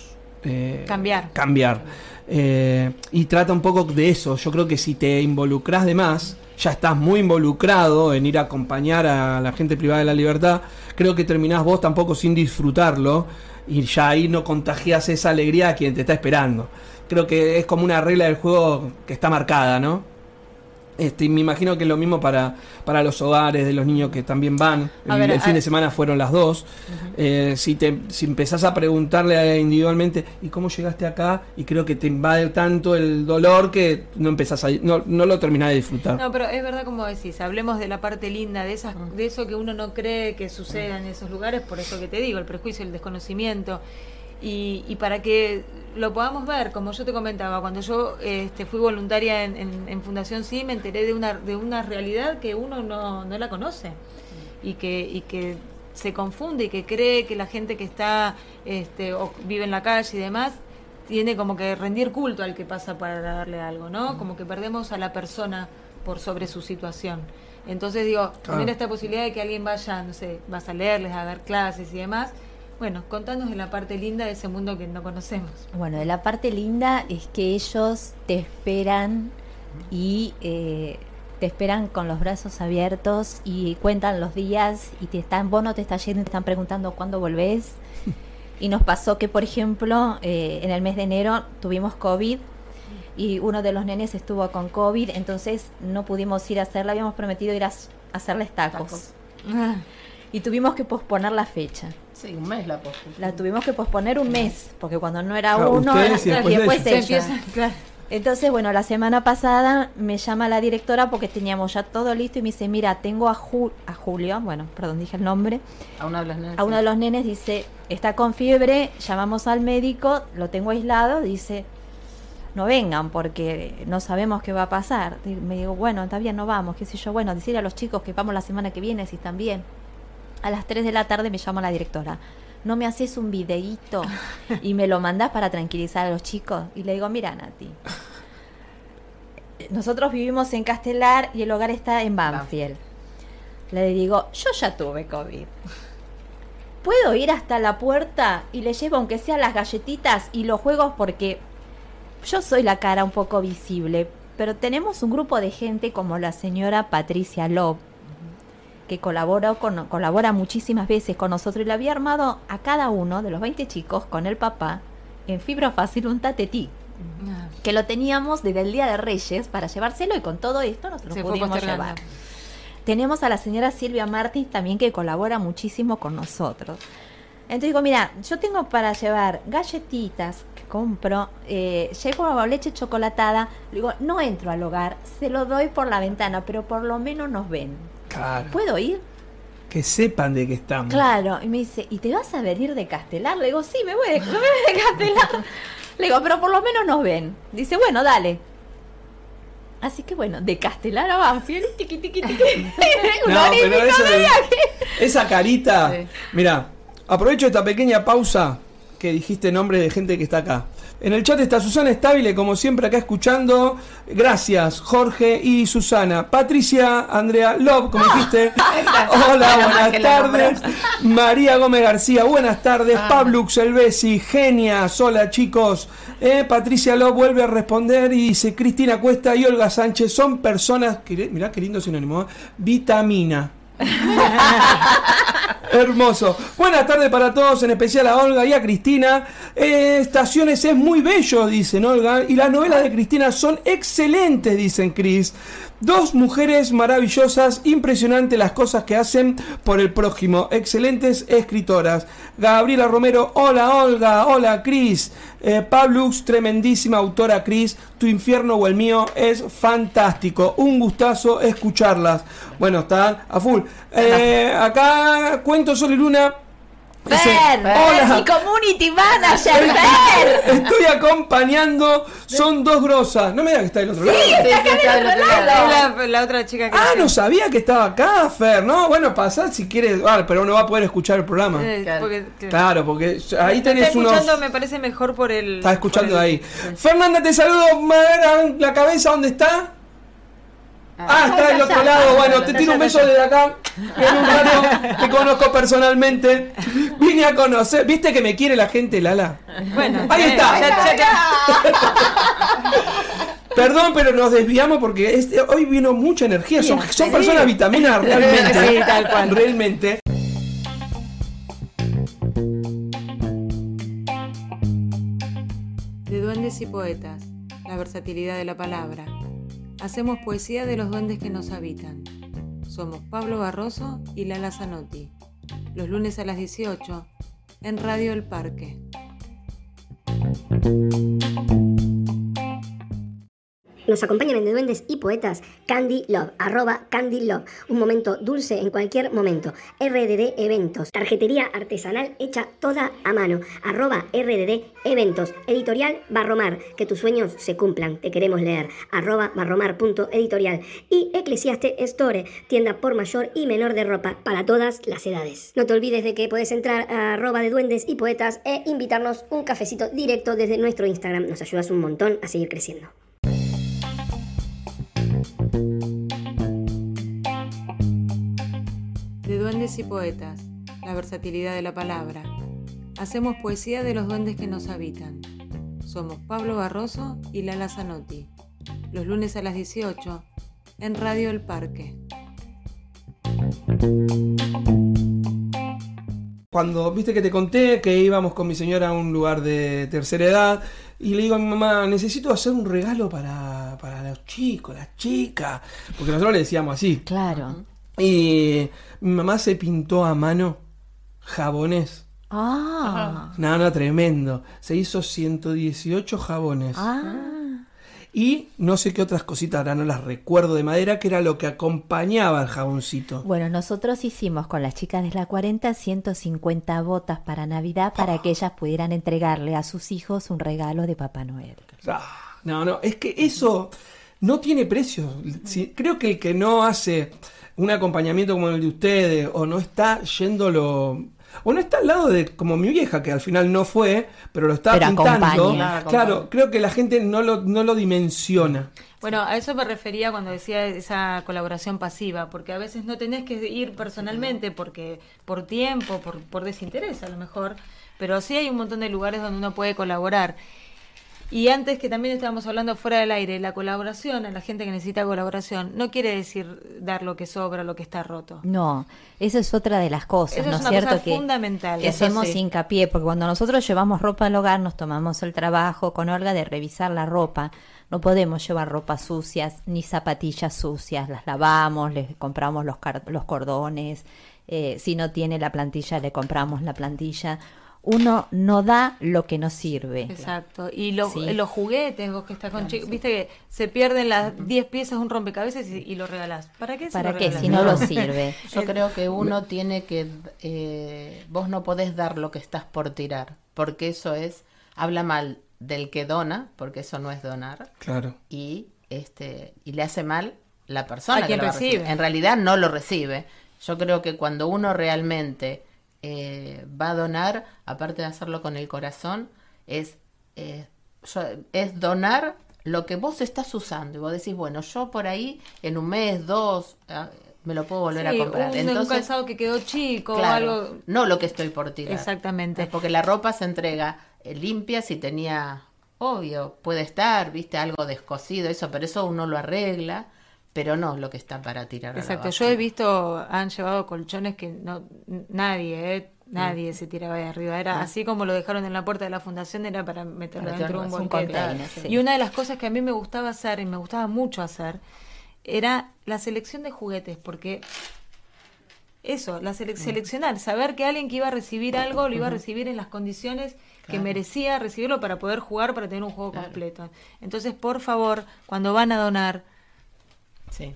Speaker 1: eh, cambiar.
Speaker 2: cambiar. Eh, y trata un poco de eso. Yo creo que si te involucras de más, ya estás muy involucrado en ir a acompañar a la gente privada de la libertad, creo que terminás vos tampoco sin disfrutarlo y ya ahí no contagias esa alegría a quien te está esperando. Creo que es como una regla del juego que está marcada, ¿no? Este, me imagino que es lo mismo para, para los hogares de los niños que también van. el, fin de semana fueron las dos. Eh, si, te, si empezás a preguntarle individualmente, ¿y cómo llegaste acá? Y creo que te invade tanto el dolor que no empezás a, no, no lo terminás de disfrutar.
Speaker 1: No, pero es verdad como decís, hablemos de la parte linda, de, esas, de eso que uno no cree que suceda en esos lugares, por eso que te digo, el prejuicio, el desconocimiento. Y, y, para que lo podamos ver, como yo te comentaba, cuando yo este, fui voluntaria en, Fundación Sí, me enteré de una, de una realidad que uno no, no la conoce y que, y que se confunde y que cree que la gente que está este, o vive en la calle y demás tiene como que rendir culto al que pasa para darle algo, ¿no? Como que perdemos a la persona por sobre su situación. Entonces digo, tener esta posibilidad de que alguien vaya, no sé, vas a leerles, a dar clases y demás, bueno, contanos de la parte linda de ese mundo que no conocemos.
Speaker 3: Bueno, de la parte linda es que ellos te esperan y eh, te esperan con los brazos abiertos y cuentan los días y te están, vos no te estás yendo y te están preguntando cuándo volvés. Y nos pasó que, por ejemplo, eh, en el mes de enero tuvimos COVID y uno de los nenes estuvo con COVID, entonces no pudimos ir a hacerla, habíamos prometido ir a, hacerles tacos. Ah. Y tuvimos que posponer la fecha.
Speaker 4: Sí, un mes la
Speaker 3: La tuvimos que posponer un mes, porque cuando no era uno, y después, Entonces, bueno, la semana pasada me llama la directora porque teníamos ya todo listo y me dice, mira, tengo a, a Julio, bueno, perdón, dije el nombre.
Speaker 4: A uno de los nenes.
Speaker 3: A uno de los nenes dice, está con fiebre, llamamos al médico, lo tengo aislado, dice, no vengan porque no sabemos qué va a pasar. me digo, bueno, está bien, no vamos, qué sé yo, bueno, decirle a los chicos que vamos la semana que viene si están bien a las 3 de la tarde me llama la directora. ¿No me haces un videíto y me lo mandás para tranquilizar a los chicos? Y le digo, mira, Nati, nosotros vivimos en Castelar y el hogar está en Banfield. Le digo, yo ya tuve COVID. ¿Puedo ir hasta la puerta y le llevo aunque sea las galletitas y los juegos porque yo soy la cara un poco visible, pero tenemos un grupo de gente como la señora Patricia Love, que colaboró con, colabora muchísimas veces con nosotros y le había armado a cada uno de los 20 chicos con el papá en fibra fácil un tatetí. Ah. Que lo teníamos desde el Día de Reyes para llevárselo y con todo esto nosotros pudimos llevar. Tenemos a la señora Silvia Martins también que colabora muchísimo con nosotros. Entonces digo, mira, yo tengo para llevar galletitas que compro, eh, llevo leche chocolatada, digo, no entro al hogar, se lo doy por la ventana, pero por lo menos nos ven.
Speaker 2: Claro.
Speaker 3: ¿Puedo ir?
Speaker 2: Que sepan de qué estamos.
Speaker 3: Claro, y me dice, ¿y te vas a venir de Castelar? Le digo, sí, me voy de, me voy de Castelar. Le digo, pero por lo menos nos ven. Dice, bueno, dale. Así que bueno, de Castelar a Banfield, tiqui, tiqui, tiqui. Un
Speaker 2: No,
Speaker 3: hora y
Speaker 2: pero
Speaker 3: pico
Speaker 2: eso
Speaker 3: de
Speaker 2: de-
Speaker 3: viaje.
Speaker 2: esa carita.
Speaker 4: Sí.
Speaker 2: Mira, aprovecho esta pequeña pausa que dijiste nombre de gente que está acá. En el chat está Susana Estabile, como siempre, acá escuchando. Gracias, Jorge y Susana. Patricia, Andrea Love, como dijiste. Hola, buenas tardes. María Gómez García, buenas tardes.
Speaker 4: Ah.
Speaker 2: Pablo Selvesi, genias. Hola, chicos. Eh, Patricia Love vuelve a responder y dice: Cristina Cuesta y Olga Sánchez son personas. que- Mirá qué lindo sinónimo. ¿eh? Vitamina. Hermoso. Buenas tardes para todos, en especial a Olga y a Cristina. Eh, Estaciones es muy bello, dicen Olga. Y las novelas de Cristina son excelentes, dicen Cris. Dos mujeres maravillosas, impresionante las cosas que hacen por el prójimo. Excelentes escritoras. Gabriela Romero, hola Olga, hola Cris. Eh, Pablux, tremendísima autora Cris. Tu infierno o el mío es fantástico. Un gustazo escucharlas. Bueno, está a full. Eh, acá cuento Sol y Luna. Dice,
Speaker 3: Fer,
Speaker 2: hola.
Speaker 3: mi community manager, Fer.
Speaker 2: Estoy acompañando, son dos grosas. No me digas que está del otro lado.
Speaker 4: Sí, sí, está del otro lado.
Speaker 1: La, la otra chica que
Speaker 2: Ah, no sabía que estaba acá, Fer. No, bueno, pasá si quieres. Ah, pero no va a poder escuchar el programa.
Speaker 1: Eh,
Speaker 4: Claro.
Speaker 1: porque- que-
Speaker 2: Claro, porque ahí
Speaker 1: Está
Speaker 2: tenés unos.
Speaker 1: escuchando, me parece mejor por el.
Speaker 2: Estás escuchando
Speaker 1: el-
Speaker 2: ahí. Fernanda, te saludo. La cabeza, ¿dónde está? Ah, está del otro lado. Bueno, te tiro un beso desde acá. En un rato te conozco personalmente. Vine a conocer. ¿Viste que me quiere la gente, Lala?
Speaker 1: Bueno,
Speaker 2: Ahí está.
Speaker 1: ya- ya-
Speaker 2: Perdón, pero nos desviamos porque este- hoy vino mucha energía. Son, son personas vitaminas realmente.
Speaker 1: Sí, tal cual.
Speaker 2: Realmente.
Speaker 1: De duendes y poetas, la versatilidad de la palabra. Hacemos poesía de los duendes que nos habitan. Somos Pablo Barroso y Lala Zanotti. Los lunes a las 18 en Radio El Parque.
Speaker 5: Nos acompañan De Duendes y Poetas Candy Love, arroba Candy Love. Un momento dulce en cualquier momento. RDD Eventos, tarjetería artesanal hecha toda a mano, arroba RDD Eventos. Editorial Barromar, que tus sueños se cumplan, te queremos leer, arroba barromar.editorial. Y Eclesiaste Store, tienda por mayor y menor de ropa para todas las edades. No te olvides de que puedes entrar a arroba de Duendes y Poetas e invitarnos un cafecito directo desde nuestro Instagram. Nos ayudas un montón a seguir creciendo.
Speaker 1: De duendes y poetas, la versatilidad de la palabra. Hacemos poesía de los duendes que nos habitan. Somos Pablo Barroso y Lala Zanotti. Los lunes a las 18 en Radio El Parque.
Speaker 2: Cuando viste que te conté que íbamos con mi señora a un lugar de tercera edad y le digo a mi mamá, necesito hacer un regalo para, para los chicos, las chicas, porque nosotros le decíamos así.
Speaker 3: Claro.
Speaker 2: Y mi mamá se pintó a mano jabones.
Speaker 3: Ah.
Speaker 2: No, no, tremendo. Se hizo 118 jabones.
Speaker 3: Ah.
Speaker 2: Y no sé qué otras cositas, ahora no las recuerdo de madera, que era lo que acompañaba al jaboncito.
Speaker 3: Bueno, nosotros hicimos con las chicas de la 40 150 botas para Navidad para que ellas pudieran entregarle a sus hijos un regalo de Papá Noel.
Speaker 2: Ah, no, no, es que eso no tiene precio. Creo que el que no hace un acompañamiento como el de ustedes, o no está yéndolo, o no está al lado de como mi vieja, que al final no fue, pero lo está
Speaker 3: Pero
Speaker 2: pintando.
Speaker 3: acompaña.
Speaker 2: Claro, creo que la gente no lo, no lo dimensiona.
Speaker 1: Bueno, a eso me refería cuando decía esa colaboración pasiva, porque a veces no tenés que ir personalmente porque por tiempo, por, por desinterés a lo mejor, pero sí hay un montón de lugares donde uno puede colaborar. Y antes que también estábamos hablando fuera del aire, la colaboración, a la gente que necesita colaboración, no quiere decir dar lo que sobra, lo que está roto.
Speaker 3: No, esa es otra de las cosas,
Speaker 1: Eso
Speaker 3: ¿no
Speaker 1: es una
Speaker 3: cierto?
Speaker 1: cosa
Speaker 3: que,
Speaker 1: fundamental.
Speaker 3: que hacemos
Speaker 1: sí.
Speaker 3: hincapié, porque cuando nosotros llevamos ropa al hogar, nos tomamos el trabajo con Olga de revisar la ropa. No podemos llevar ropa sucias ni zapatillas sucias, las lavamos, les compramos los, los cordones, eh, si no tiene la plantilla, le compramos la plantilla. Uno no da lo que no sirve.
Speaker 1: Exacto. Y los,
Speaker 3: Sí.
Speaker 1: los juguetes, vos que estás con chicos, viste que se pierden las 10 piezas un rompecabezas y, y lo regalás. ¿Para qué se
Speaker 3: ¿Para
Speaker 1: lo
Speaker 3: qué?
Speaker 1: regalás?
Speaker 3: Si no lo sirve.
Speaker 4: Yo creo que uno tiene que, eh, vos no podés dar lo que estás por tirar, porque eso es, habla mal del que dona, porque eso no es donar,
Speaker 2: Claro.
Speaker 4: y este y le hace mal la persona
Speaker 1: A
Speaker 4: que
Speaker 1: quien
Speaker 4: lo
Speaker 1: recibe.
Speaker 4: En realidad no lo recibe. Yo creo que cuando uno realmente eh, va a donar, aparte de hacerlo con el corazón, es, eh, yo- es donar lo que vos estás usando. Y vos decís, bueno, yo por ahí en un mes, dos, ah, me lo puedo volver
Speaker 1: Sí,
Speaker 4: a comprar.
Speaker 1: un, un
Speaker 4: Entonces,
Speaker 1: calzado que quedó chico
Speaker 4: Claro,
Speaker 1: o algo.
Speaker 4: no lo que estoy por tirar.
Speaker 1: Exactamente.
Speaker 4: Es Porque la ropa se entrega eh, limpia si tenía, obvio, puede estar, viste, algo descosido, eso, pero eso uno lo arregla, pero no lo que está para tirar. a la
Speaker 1: Exacto, yo he visto, han llevado colchones que no nadie, eh, nadie se tiraba de arriba. Era así como lo dejaron en la puerta de la fundación, era para meterlo dentro de un
Speaker 3: container, sí.
Speaker 1: Y una de las cosas que a mí me gustaba hacer, y me gustaba mucho hacer, era la selección de juguetes, porque eso, la sele- seleccionar, saber que alguien que iba a recibir algo lo iba a recibir en las condiciones que
Speaker 4: Claro.
Speaker 1: merecía recibirlo para poder jugar, para tener un juego completo. Entonces, por favor, cuando van a donar,
Speaker 4: Sí,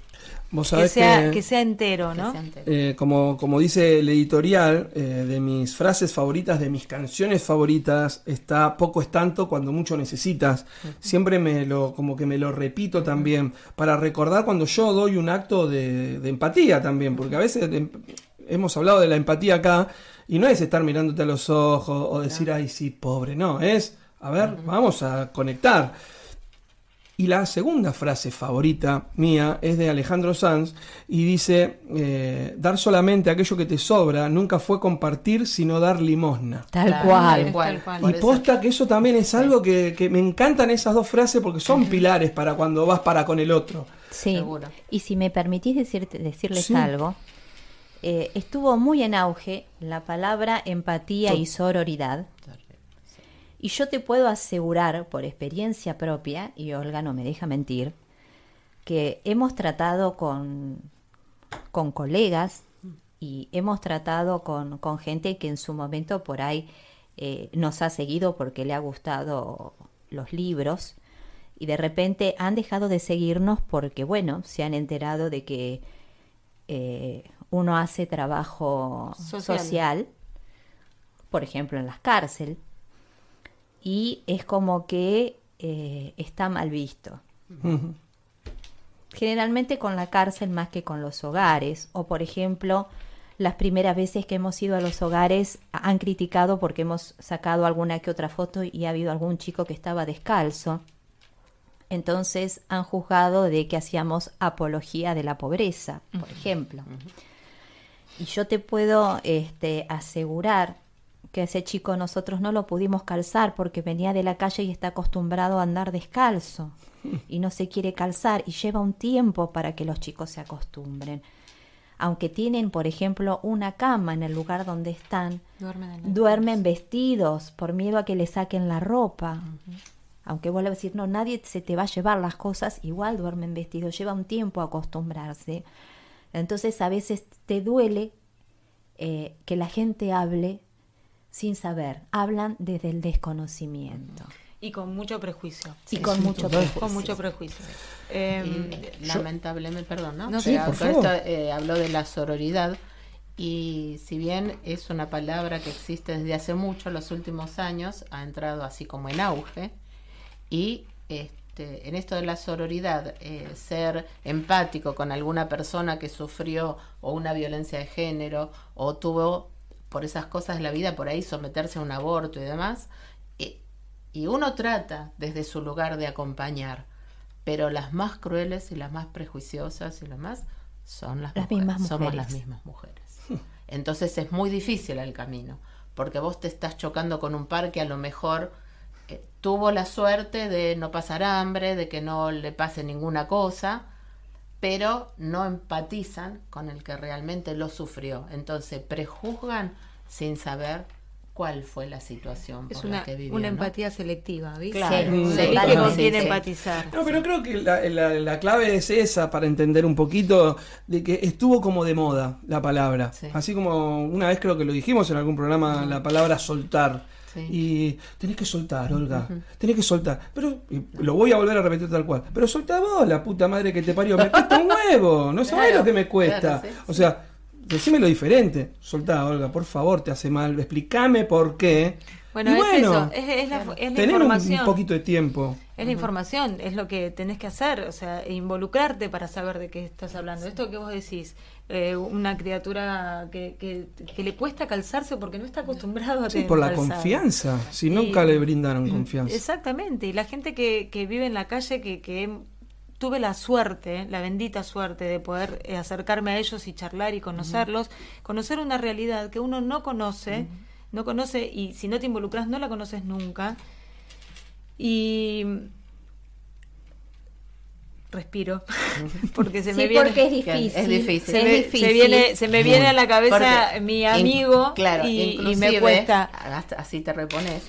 Speaker 2: Vos
Speaker 1: que sea,
Speaker 2: que,
Speaker 1: que sea entero,
Speaker 4: que
Speaker 1: ¿no?
Speaker 4: sea entero.
Speaker 2: eh, como, como dice el editorial, eh, de mis frases favoritas, de mis canciones favoritas, está poco es tanto cuando mucho necesitas. Siempre me lo, como que me lo repito también, para recordar cuando yo doy un acto de, de empatía también, porque a veces em- hemos hablado de la empatía acá, y no es estar mirándote a los ojos o decir, ay, sí, pobre, no, es, a ver, vamos a conectar. Y la segunda frase favorita mía es de Alejandro Sanz y dice, eh, dar solamente aquello que te sobra nunca fue compartir, sino dar limosna.
Speaker 3: Tal
Speaker 4: Claro,
Speaker 3: cual.
Speaker 4: tal cual.
Speaker 1: Tal cual.
Speaker 4: Por
Speaker 2: Y posta que eso también es algo que, que me encantan esas dos frases porque son pilares para cuando vas para con el otro.
Speaker 3: Sí.
Speaker 4: Seguro.
Speaker 3: Y si me permitís decirte, decirles
Speaker 2: Sí.
Speaker 3: algo, eh, estuvo muy en auge la palabra empatía y sororidad. Y yo te puedo asegurar por experiencia propia, y Olga no me deja mentir, que hemos tratado con, con colegas y hemos tratado con, con gente que en su momento por ahí eh, nos ha seguido porque le ha gustado los libros y de repente han dejado de seguirnos porque, bueno, se han enterado de que eh, uno hace trabajo
Speaker 1: Social.
Speaker 3: social, por ejemplo, en las cárceles, y es como que eh, está mal visto. Generalmente con la cárcel más que con los hogares, o por ejemplo, las primeras veces que hemos ido a los hogares han criticado porque hemos sacado alguna que otra foto y ha habido algún chico que estaba descalzo. Entonces han juzgado de que hacíamos apología de la pobreza, por ejemplo. Y yo te puedo este, asegurar que ese chico nosotros no lo pudimos calzar porque venía de la calle y está acostumbrado a andar descalzo y no se quiere calzar y lleva un tiempo para que los chicos se acostumbren. Aunque tienen, por ejemplo, una cama en el lugar donde están,
Speaker 1: Duermen
Speaker 3: duermen vestidos por miedo a que le saquen la ropa. Aunque vuelva a decir, no, nadie se te va a llevar las cosas, igual duermen vestidos, lleva un tiempo acostumbrarse. Entonces a veces te duele eh, que la gente hable sin saber, hablan desde el desconocimiento
Speaker 1: Y con mucho prejuicio.
Speaker 3: y con mucho prejuicio.
Speaker 1: Con mucho prejuicio. Eh,
Speaker 4: Y, lamentablemente, perdón, ¿no?
Speaker 1: No,
Speaker 2: sí, por favor.
Speaker 4: esto, eh, habló de la sororidad y si bien es una palabra que existe desde hace mucho, los últimos años ha entrado así como en auge y este, en esto de la sororidad, eh, ser empático con alguna persona que sufrió o una violencia de género o tuvo por esas cosas de la vida, por ahí someterse a un aborto y demás, y, y uno trata desde su lugar de acompañar, pero las más crueles y las más prejuiciosas y las más son las,
Speaker 3: Las
Speaker 4: mujeres,
Speaker 3: mismas
Speaker 4: somos
Speaker 3: mujeres.
Speaker 4: las mismas mujeres. Entonces es muy difícil el camino, porque vos te estás chocando con un par que a lo mejor eh, tuvo la suerte de no pasar hambre, de que no le pase ninguna cosa, pero no empatizan con el que realmente lo sufrió. Entonces prejuzgan sin saber cuál fue la situación
Speaker 1: es
Speaker 4: por
Speaker 1: una,
Speaker 4: la que vivió.
Speaker 1: una
Speaker 4: ¿no?
Speaker 1: empatía selectiva, ¿viste?
Speaker 4: Claro,
Speaker 3: Sí,
Speaker 4: sí,
Speaker 1: quién
Speaker 3: sí.
Speaker 1: empatizar.
Speaker 2: No, pero creo que la, la- la clave es esa para entender un poquito de que estuvo como de moda la palabra.
Speaker 4: Sí.
Speaker 2: Así como una vez creo que lo dijimos en algún programa, la palabra soltar.
Speaker 4: Sí.
Speaker 2: Y tenés que soltar, Olga. Tenés que soltar. Pero y lo voy a volver a repetir tal cual. Pero soltá vos, la puta madre que te parió. Me cuesta un huevo. No sabés
Speaker 4: Claro,
Speaker 2: lo que me cuesta.
Speaker 4: claro, sí,
Speaker 2: o sea, decime lo diferente. Soltá, Olga, por favor, te hace mal. Explícame por qué.
Speaker 1: Bueno,
Speaker 2: Y
Speaker 1: es eso, es, es la, es la
Speaker 2: tener un-
Speaker 1: información.
Speaker 2: un poquito de tiempo.
Speaker 1: Es la información, es lo que tenés que hacer, o sea, involucrarte para saber de qué estás hablando. Esto que vos decís, eh, una criatura que, que, que le cuesta calzarse porque no está acostumbrado a
Speaker 2: Sí,
Speaker 1: tener
Speaker 2: por la
Speaker 1: calzado.
Speaker 2: confianza. Si
Speaker 1: Y-
Speaker 2: nunca le brindaron confianza.
Speaker 1: Exactamente, y la gente que, que vive en la calle, que, que tuve la suerte, la bendita suerte de poder eh, acercarme a ellos y charlar y conocerlos, conocer una realidad que uno no conoce, no conoce y si no te involucras no la conoces nunca. Y respiro porque se
Speaker 3: Sí,
Speaker 1: me viene
Speaker 3: porque es difícil.
Speaker 4: Es difícil.
Speaker 1: se,
Speaker 3: es
Speaker 1: me,
Speaker 3: difícil.
Speaker 1: se viene se me viene a la cabeza
Speaker 4: Porque
Speaker 1: mi
Speaker 4: in-
Speaker 1: amigo
Speaker 4: claro,
Speaker 1: y, y me cuesta
Speaker 4: hasta- así te repones.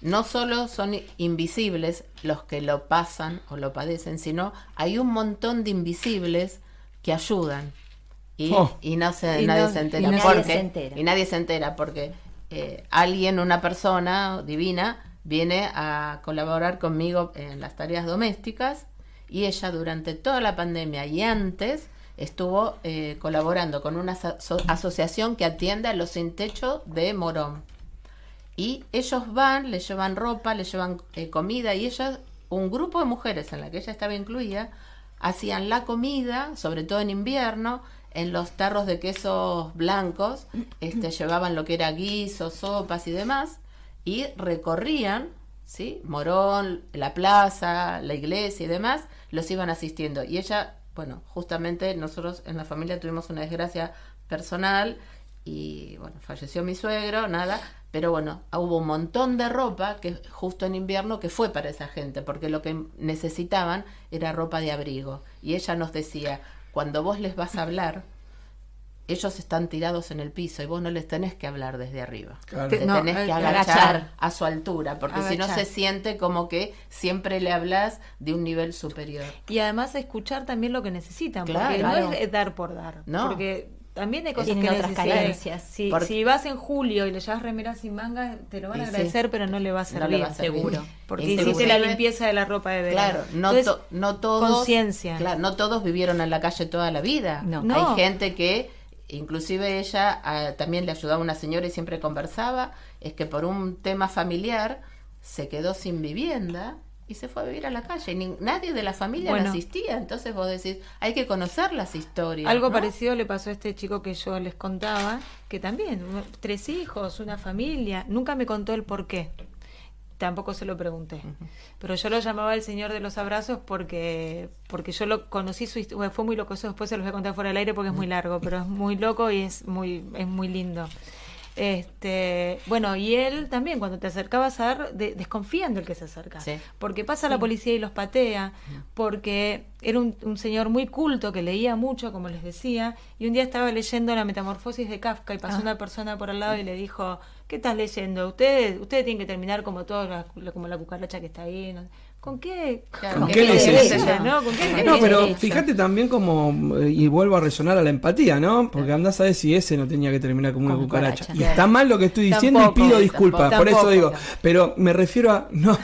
Speaker 4: No solo son invisibles los que lo pasan o lo padecen, sino hay un montón de invisibles que ayudan. Y,
Speaker 2: Oh.
Speaker 4: y no se,
Speaker 1: Y
Speaker 4: nadie
Speaker 1: no-
Speaker 4: se
Speaker 1: y
Speaker 4: entera.
Speaker 3: nadie
Speaker 4: porque,
Speaker 3: se entera.
Speaker 4: Y nadie se entera porque eh, alguien, una persona divina, viene a colaborar conmigo en las tareas domésticas y ella durante toda la pandemia y antes estuvo eh, colaborando con una aso- asociación que atiende a los sin techo de Morón. Y ellos van, le llevan ropa, le llevan eh, comida y ellas, un grupo de mujeres en la que ella estaba incluida, hacían la comida, sobre todo en invierno, en los tarros de quesos blancos, este, llevaban lo que era guisos, sopas y demás, y recorrían, ¿sí? Morón, la plaza, la iglesia y demás, los iban asistiendo. Y ella, bueno, justamente nosotros en la familia tuvimos una desgracia personal y bueno, falleció mi suegro, nada, pero bueno, hubo un montón de ropa que justo en invierno que fue para esa gente, porque lo que necesitaban era ropa de abrigo. Y ella nos decía, cuando vos les vas a hablar, ellos están tirados en el piso y vos no les tenés que hablar desde arriba.
Speaker 2: Claro.
Speaker 4: Te
Speaker 1: No,
Speaker 4: tenés
Speaker 1: eh,
Speaker 4: que agachar,
Speaker 1: agachar.
Speaker 4: a su altura, porque si no se siente como que siempre le hablas de un nivel superior.
Speaker 1: Y además escuchar también lo que necesitan, porque
Speaker 4: Claro.
Speaker 1: no es dar por dar,
Speaker 4: No.
Speaker 1: porque también hay cosas que
Speaker 3: otras carencias.
Speaker 1: Si,
Speaker 4: Por-
Speaker 1: si vas en julio y le llevas remeras sin mangas, te lo van a
Speaker 4: sí.
Speaker 1: agradecer, pero no le va a
Speaker 4: No
Speaker 1: servir,
Speaker 4: le va a servir.
Speaker 1: seguro. Porque
Speaker 4: Inclusive-
Speaker 1: hiciste la limpieza de la ropa de verano.
Speaker 4: Claro, no,
Speaker 1: Entonces,
Speaker 4: to- no todos.
Speaker 1: conciencia.
Speaker 4: Claro, no todos vivieron en la calle toda la vida.
Speaker 3: No.
Speaker 1: No.
Speaker 4: Hay gente que, inclusive ella ah, también le ayudaba a una señora y siempre conversaba, es que por un tema familiar se quedó sin vivienda y se fue a vivir a la calle. Y ni- nadie de la familia
Speaker 1: Bueno.
Speaker 4: la asistía. Entonces vos decís, hay que conocer las historias.
Speaker 1: Algo
Speaker 4: ¿no?
Speaker 1: parecido le pasó a este chico que yo les contaba, que también, tres hijos, una familia, nunca me contó el por qué. Tampoco se lo pregunté. Pero yo lo llamaba el señor de los abrazos porque porque yo lo conocí su fue muy loco, eso después se los voy a contar fuera del aire porque es muy largo, pero es muy loco y es muy es muy lindo. Este, bueno, y él también cuando te acercabas a dar de- desconfían del que se acerca,
Speaker 4: Sí.
Speaker 1: porque pasa la policía y los patea, porque era un, un señor muy culto que leía mucho, como les decía, y un día estaba leyendo la Metamorfosis de Kafka y pasó una persona por al lado y le dijo, ¿qué estás leyendo? Ustedes, ustedes tienen que terminar como todos, la- como la cucaracha que está ahí. ¿no? ¿Con qué?
Speaker 4: Claro,
Speaker 2: ¿Con
Speaker 4: ¿qué
Speaker 2: qué?
Speaker 1: ¿no? ¿Con qué
Speaker 4: ¿Qué
Speaker 2: No, pero fíjate también como, eh, y vuelvo a resonar a la empatía, ¿no? Porque andás a ver si ese no tenía que terminar como una
Speaker 3: Como
Speaker 2: cucaracha.
Speaker 3: cucaracha.
Speaker 2: Y está mal lo que estoy diciendo
Speaker 1: Tampoco,
Speaker 2: y pido disculpas,
Speaker 1: tampoco.
Speaker 2: por eso
Speaker 1: Tampoco.
Speaker 2: digo. Pero me refiero a, no,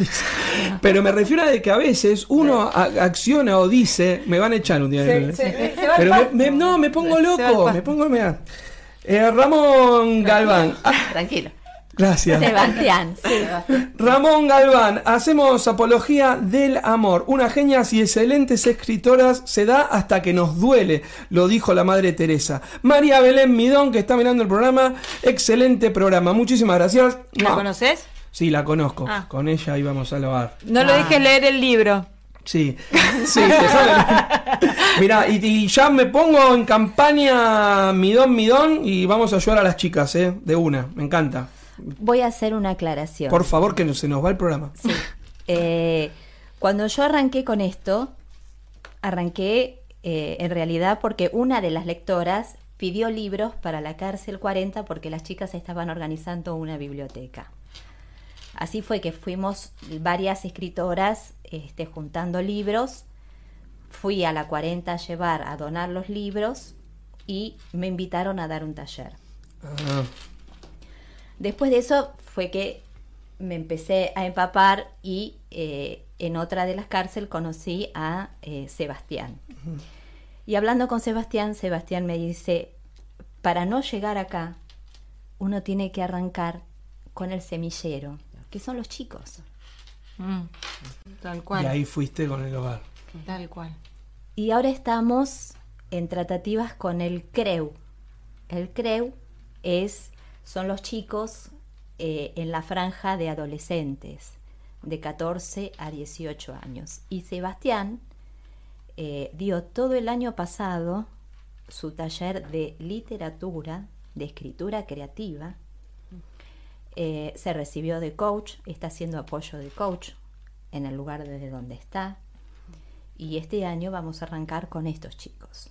Speaker 2: pero me refiero a de que a veces uno a- acciona o dice, me van a echar un día.
Speaker 1: Se- se- se
Speaker 2: pero me- me- no, me pongo loco, me pongo, mira. Eh, Ramón Galván, Ah,
Speaker 4: Tranquilo.
Speaker 2: Gracias.
Speaker 3: Sebastián, sí.
Speaker 2: Ramón Galván, hacemos apología del amor. Una genias y excelentes escritoras se da hasta que nos duele, lo dijo la madre Teresa. María Belén Midón, que está mirando el programa, excelente programa. Muchísimas gracias.
Speaker 1: ¿La
Speaker 2: Mua.
Speaker 1: conoces?
Speaker 2: Sí, la conozco.
Speaker 1: Ah.
Speaker 2: Con ella íbamos a lavar.
Speaker 1: No lo dejes leer el libro.
Speaker 2: Sí, sí, Mira, y, y ya me pongo en campaña Midón, Midón y vamos a ayudar a las chicas, ¿eh? De una, me encanta.
Speaker 3: Voy a hacer una aclaración.
Speaker 2: Por favor, que no se nos va el programa.
Speaker 3: Sí. Eh, cuando yo arranqué con esto, arranqué eh, en realidad porque una de las lectoras pidió libros para la cárcel 40 porque las chicas estaban organizando una biblioteca. Así fue que fuimos varias escritoras este, juntando libros. Fui a la 40 a llevar, a donar los libros y me invitaron a dar un taller.
Speaker 2: Ah,
Speaker 3: Después de eso fue que me empecé a empapar y eh, en otra de las cárceles conocí a eh, Sebastián. Y hablando con Sebastián, Sebastián me dice, para no llegar acá, uno tiene que arrancar con el semillero, que son los chicos.
Speaker 1: Mm, Tal
Speaker 2: y
Speaker 1: cual.
Speaker 2: ahí fuiste con el hogar.
Speaker 1: Tal cual.
Speaker 3: Y ahora estamos en tratativas con el CREU. El CREU es, son los chicos eh, en la franja de adolescentes, de 14 a 18 años. Y Sebastián eh, dio todo el año pasado su taller de literatura, de escritura creativa. Eh, se recibió de coach, está haciendo apoyo de coach en el lugar desde donde está. Y este año vamos a arrancar con estos chicos.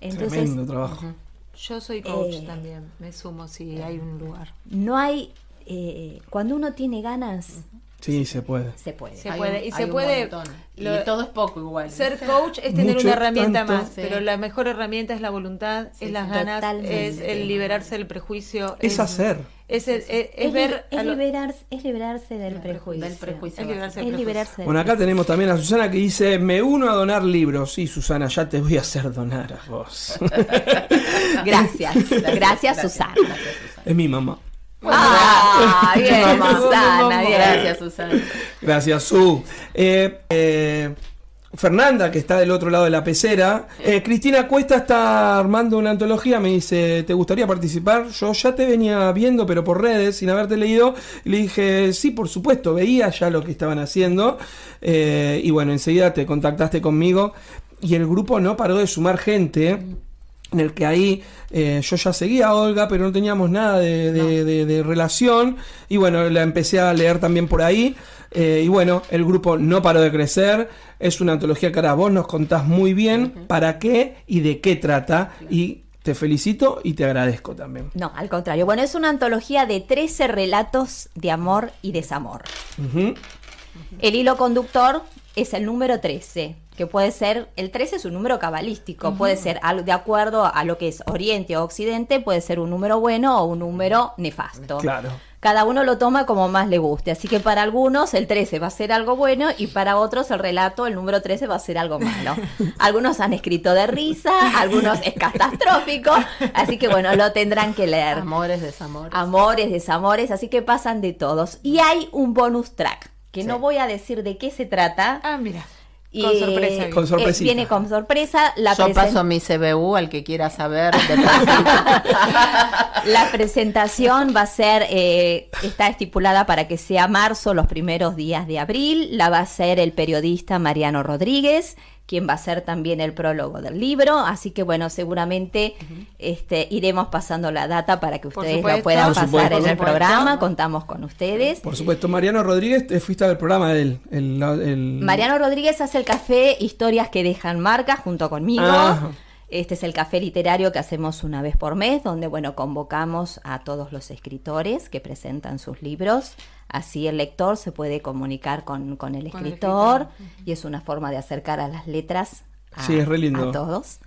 Speaker 3: Entonces,
Speaker 2: Tremendo trabajo.
Speaker 1: Yo soy coach
Speaker 3: Eh,
Speaker 1: también. Me sumo si hay un lugar.
Speaker 3: no hay, eh, cuando uno tiene ganas,
Speaker 2: Sí, se puede.
Speaker 3: se puede.
Speaker 1: Se puede,
Speaker 4: un-
Speaker 1: y se puede- lo-
Speaker 4: y todo es poco igual.
Speaker 1: Ser coach es tener
Speaker 2: Mucho,
Speaker 1: una herramienta
Speaker 2: tanto.
Speaker 1: más,
Speaker 4: Sí.
Speaker 1: pero la mejor herramienta es la voluntad,
Speaker 4: Sí,
Speaker 1: es las ganas,
Speaker 3: totalmente.
Speaker 1: es el liberarse del prejuicio.
Speaker 2: Es hacer.
Speaker 1: Es, es- es-
Speaker 3: li-
Speaker 1: lo-
Speaker 3: liberarse, es liberarse del
Speaker 4: Del
Speaker 3: prejuicio.
Speaker 4: prejuicio.
Speaker 1: es liberarse
Speaker 3: Es
Speaker 1: del prejuicio.
Speaker 3: liberarse del
Speaker 2: Bueno, acá tenemos también a Susana que dice, me uno a donar libros. Sí, Susana, ya te voy a hacer donar a vos.
Speaker 3: Gracias, gracias Susana.
Speaker 4: Gracias, Susana.
Speaker 2: es mi mamá.
Speaker 3: Ah, bien, Susana, bien.
Speaker 4: Gracias, Susana.
Speaker 2: Gracias, Su. Eh, eh, Fernanda, que está del otro lado de la pecera. Eh, Cristina Cuesta está armando una antología. Me dice, ¿te gustaría participar? Yo ya te venía viendo, pero por redes, sin haberte leído. Le dije, sí, por supuesto, veía ya lo que estaban haciendo. Eh, y bueno, enseguida te contactaste conmigo. Y el grupo no paró de sumar gente. En el que ahí eh, yo ya seguía a Olga, pero no teníamos nada de, de- de- de relación. Y bueno, la empecé a leer también por ahí. Eh, y bueno, el grupo no paró de crecer. Es una antología que ahora vos nos contás muy bien para qué y de qué trata. Y te felicito y te agradezco también.
Speaker 3: No, al contrario. Bueno, es una antología de 13 relatos de amor y desamor. El hilo conductor es el número 13, que puede ser, el 13 es un número cabalístico, puede ser de acuerdo a lo que es Oriente o Occidente, puede ser un número bueno o un número nefasto.
Speaker 2: Claro.
Speaker 3: Cada uno lo toma como más le guste, así que para algunos el 13 va a ser algo bueno y para otros el relato, el número 13 va a ser algo malo. Algunos han escrito de risa, algunos es catastrófico, así que bueno, lo tendrán que leer
Speaker 4: Amores, desamores.
Speaker 3: amores, desamores, así que pasan de todos. Y hay un bonus track, que
Speaker 4: Sí.
Speaker 3: no voy a decir de qué se trata.
Speaker 1: Ah, mira.
Speaker 3: Y,
Speaker 1: Con sorpresa.
Speaker 3: eh,
Speaker 2: Con sorpresita.
Speaker 3: viene con sorpresa. La,
Speaker 4: Yo paso mi CBU al que quiera saber. de
Speaker 3: la presentación va a ser, eh, está estipulada para que sea marzo, los primeros días de abril. La va a hacer el periodista Mariano Rodríguez, quien va a ser también el prólogo del libro. Así que bueno, seguramente este, iremos pasando la data para que ustedes
Speaker 1: supuesto.
Speaker 3: lo puedan pasar
Speaker 2: supuesto.
Speaker 3: en el
Speaker 1: supuesto.
Speaker 3: programa. Contamos con ustedes.
Speaker 2: Por supuesto, Mariano Rodríguez, te fuiste al programa de él. El, el-
Speaker 3: Mariano Rodríguez hace el café Historias que dejan marca junto conmigo.
Speaker 2: Ajá.
Speaker 3: Este es el café literario que hacemos una vez por mes, donde bueno, convocamos a todos los escritores que presentan sus libros. Así el lector se puede comunicar con, con el
Speaker 1: Con el
Speaker 3: escritor y es una forma de acercar a las letras a,
Speaker 2: Sí, es re lindo.
Speaker 3: a todos.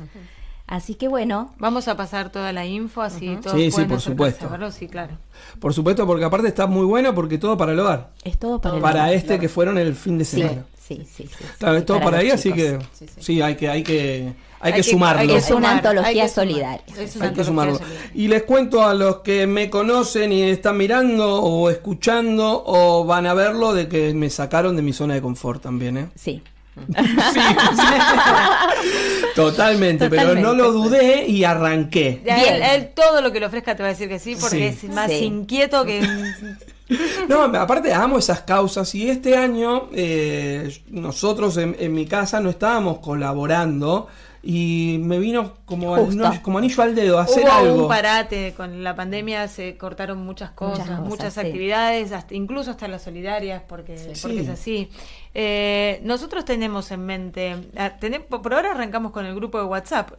Speaker 3: Así que bueno,
Speaker 1: Vamos a pasar toda la info, así todos
Speaker 2: Sí, sí,
Speaker 1: pueden
Speaker 2: por supuesto.
Speaker 1: a verlo, sí, claro.
Speaker 2: Por supuesto, porque aparte está muy buena porque todo para el hogar.
Speaker 3: es todo para el
Speaker 2: Para
Speaker 3: hogar.
Speaker 2: este que fueron el fin de semana.
Speaker 3: sí, sí, sí,
Speaker 2: Claro,
Speaker 3: sí,
Speaker 2: es todo para, ahí, así que.
Speaker 4: Sí, sí.
Speaker 2: sí, hay que, hay que, hay
Speaker 1: Hay
Speaker 2: que
Speaker 1: que-
Speaker 2: sumarlo.
Speaker 1: hay que
Speaker 3: Es una antología
Speaker 1: hay que sumar.
Speaker 3: solidaria.
Speaker 2: Hay que sumarlo.
Speaker 1: solidaria.
Speaker 2: Y les cuento a los que me conocen y están mirando o escuchando o van a verlo de que me sacaron de mi zona de confort también, ¿eh?
Speaker 3: Sí.
Speaker 2: Sí, Totalmente, pero no lo dudé y arranqué.
Speaker 1: Él, él todo lo que le ofrezca te va a decir que sí, porque
Speaker 2: Sí.
Speaker 1: es más
Speaker 3: Sí.
Speaker 1: inquieto que...
Speaker 2: No, aparte amo esas causas y este año eh, nosotros en, en mi casa no estábamos colaborando y me vino como, no- como anillo al dedo hacer
Speaker 1: Hubo
Speaker 2: algo.
Speaker 1: un parate con la pandemia, se cortaron muchas cosas,
Speaker 3: Muchas
Speaker 1: muchas,
Speaker 3: cosas, sí.
Speaker 1: actividades, hasta, incluso hasta las solidarias, porque,
Speaker 2: Sí.
Speaker 1: porque es así. Eh, nosotros tenemos en mente, ah, tenem- por ahora arrancamos con el grupo de WhatsApp,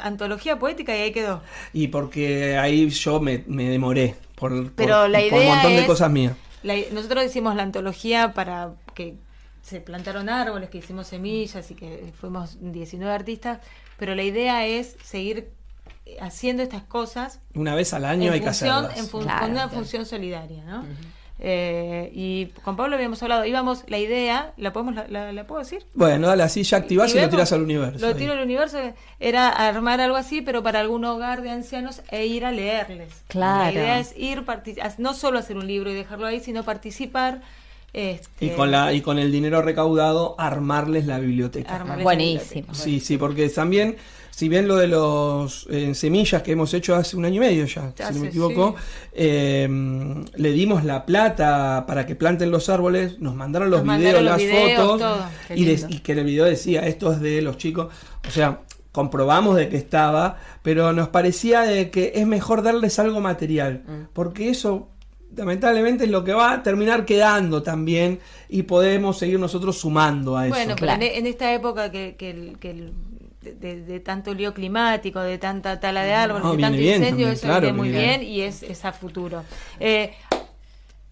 Speaker 1: Antología Poética y ahí quedó.
Speaker 2: Y porque ahí yo me, me demoré por, por- un montón de cosas mías.
Speaker 1: La- nosotros hicimos la antología para que se plantaron árboles, que hicimos semillas y que fuimos 19 artistas, pero la idea es seguir eh, haciendo estas cosas
Speaker 2: Una vez al año hay que
Speaker 1: función-
Speaker 2: hacerlas.
Speaker 1: en fun-
Speaker 3: Claro,
Speaker 1: con una
Speaker 3: claro.
Speaker 1: función solidaria, ¿no? Eh, y con Pablo habíamos hablado, íbamos, la idea, ¿la podemos la, la- la puedo decir?
Speaker 2: Bueno, dale, así ya activás y, lo
Speaker 1: vemos,
Speaker 2: tirás al universo.
Speaker 1: Lo
Speaker 2: ahí.
Speaker 1: tiro al universo, era armar algo así, pero para algún hogar de ancianos e ir a leerles.
Speaker 3: Claro.
Speaker 1: La idea es ir, no solo hacer un libro y dejarlo ahí, sino participar. Este,
Speaker 2: Y con, la, y con el dinero recaudado armarles la biblioteca.
Speaker 1: armarles la
Speaker 3: Buenísimo.
Speaker 1: biblioteca.
Speaker 2: Sí, sí, porque también, si bien lo de los eh, semillas que hemos hecho hace un año y medio ya, si no me equivoco, eh, le dimos la plata para que planten los árboles, nos mandaron los
Speaker 1: Nos
Speaker 2: videos,
Speaker 1: mandaron los
Speaker 2: las
Speaker 1: videos,
Speaker 2: fotos,
Speaker 1: todo.
Speaker 2: Y que en el video decía, esto es de los chicos, o sea, comprobamos de que estaba, pero nos parecía de que es mejor darles algo material,
Speaker 1: Mm.
Speaker 2: porque eso lamentablemente es lo que va a terminar quedando también y podemos seguir nosotros sumando a eso.
Speaker 1: Bueno, pero
Speaker 3: Claro.
Speaker 1: en, en esta época que, que el- que el- de, tanto lío climático, de tanta tala de árboles,
Speaker 2: No,
Speaker 1: de tanto
Speaker 2: bien
Speaker 1: incendio,
Speaker 2: también,
Speaker 1: eso
Speaker 2: claro
Speaker 1: viene muy bien y es, es a futuro. Eh,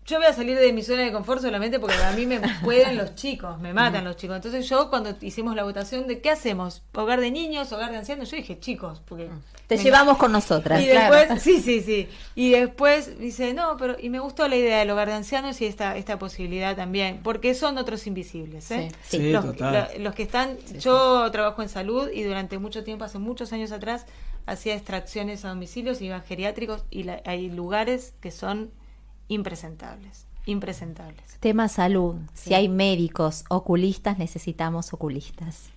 Speaker 1: yo voy a salir de mi zona de confort solamente porque a mí me pueden los chicos, me matan los chicos. Entonces yo cuando hicimos la votación de qué hacemos, hogar de niños, hogar de ancianos, yo dije chicos, porque...
Speaker 3: Te llevamos con nosotras.
Speaker 1: y después, sí, sí, sí. Y después dice, no, pero y me gustó la idea del hogar de ancianos y esta, esta posibilidad también, porque son otros invisibles, ¿eh?
Speaker 3: Sí,
Speaker 2: Sí,
Speaker 1: los,
Speaker 2: total.
Speaker 1: lo- los que están, yo trabajo en salud y durante mucho tiempo, hace muchos años atrás, hacía extracciones a domicilios, iba a geriátricos y la- hay lugares que son impresentables, impresentables.
Speaker 3: Tema salud. Si hay médicos oculistas, necesitamos oculistas.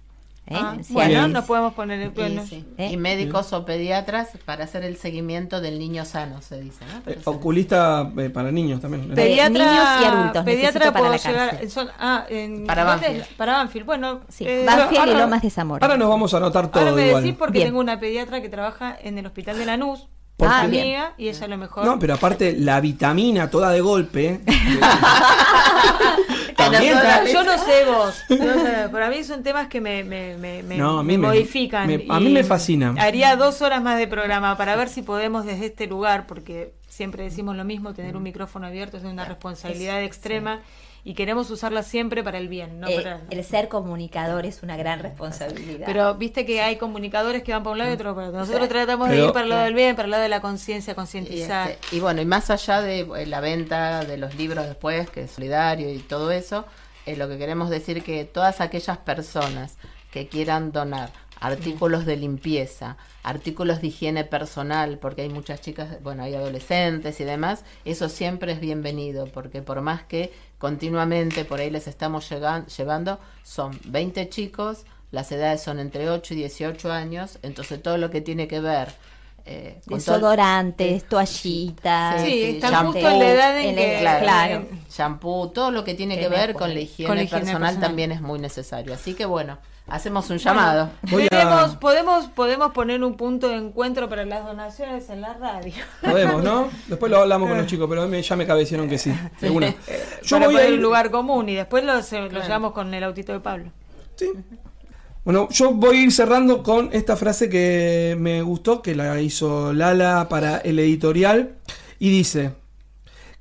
Speaker 3: ¿Eh?
Speaker 1: Ah, bueno, nos podemos poner el
Speaker 4: Y,
Speaker 1: bueno,
Speaker 4: sí.
Speaker 3: ¿Eh?
Speaker 4: Y médicos o pediatras para hacer el seguimiento del niño sano, se dice, ¿no?
Speaker 2: Eh, oculista eh, para niños también.
Speaker 3: Pe-
Speaker 1: Pediatra,
Speaker 3: niños y adultos,
Speaker 1: Pediatra
Speaker 3: para
Speaker 1: puedo
Speaker 3: la
Speaker 1: llegar. son- ah, en,
Speaker 4: Para. Banfield.
Speaker 1: Para Banfield. Bueno,
Speaker 3: Sí,
Speaker 1: eh,
Speaker 3: Banfield y
Speaker 2: ahora-
Speaker 3: Lomas de Zamora.
Speaker 2: Ahora nos vamos a anotar todo
Speaker 1: Ahora me
Speaker 2: igual.
Speaker 1: decís porque
Speaker 3: Bien.
Speaker 1: tengo una pediatra que trabaja en el hospital de Lanús,
Speaker 2: ¿Por
Speaker 3: Ah,
Speaker 1: amiga, y ella a lo mejor.
Speaker 2: No, pero aparte la vitamina toda de golpe.
Speaker 1: yo no sé vos, no sé, para mí son temas que me, me, me, me-
Speaker 2: No, a mí
Speaker 1: me
Speaker 2: me-
Speaker 1: modifican.
Speaker 2: me- a mí me fascina.
Speaker 1: Haría dos horas más de programa para ver si podemos desde este lugar, porque siempre decimos lo mismo, tener un micrófono abierto es de una responsabilidad extrema y queremos usarla siempre para el bien, no
Speaker 3: Eh,
Speaker 1: para-
Speaker 3: el ser comunicador es una gran responsabilidad.
Speaker 1: Pero viste que hay comunicadores que van para un lado y otro para otro. Nosotros
Speaker 3: Sí.
Speaker 1: tratamos de ir para el lado del bien, para el lado de la conciencia,
Speaker 4: Y,
Speaker 1: concientizar.
Speaker 4: este, y bueno, y más allá de eh, la venta de los libros después, que es solidario y todo eso, eh, lo que queremos decir que todas aquellas personas que quieran donar artículos de limpieza, artículos de higiene personal, porque hay muchas chicas, bueno, hay adolescentes y demás, eso siempre es bienvenido, porque por más que continuamente por ahí les estamos llegan- llevando, son 20 chicos, las edades son entre 8 y 18 años, entonces todo lo que tiene que ver eh,
Speaker 3: Desodorantes, toallitas.
Speaker 1: Sí,
Speaker 4: sí,
Speaker 1: están
Speaker 4: shampoo,
Speaker 1: justo en la edad en
Speaker 3: en
Speaker 1: que...
Speaker 3: el-
Speaker 4: Claro,
Speaker 3: claro.
Speaker 4: shampoo, todo lo que tiene que ver con la higiene,
Speaker 1: Con la higiene
Speaker 4: personal,
Speaker 1: personal.
Speaker 4: también es muy necesario. Así que bueno, hacemos un llamado.
Speaker 2: A-
Speaker 1: Tenemos- podemos, podemos poner un punto de encuentro para las donaciones en la radio.
Speaker 2: Podemos, ¿no? Después lo hablamos con los chicos, pero me- ya me cabecieron que sí. de una. Yo
Speaker 1: para
Speaker 2: voy a ir-
Speaker 1: un lugar común y después lo, se- lo llevamos con el autito de Pablo.
Speaker 2: Sí. Bueno, yo voy a ir cerrando con esta frase que me gustó, que la hizo Lala para el editorial, y dice,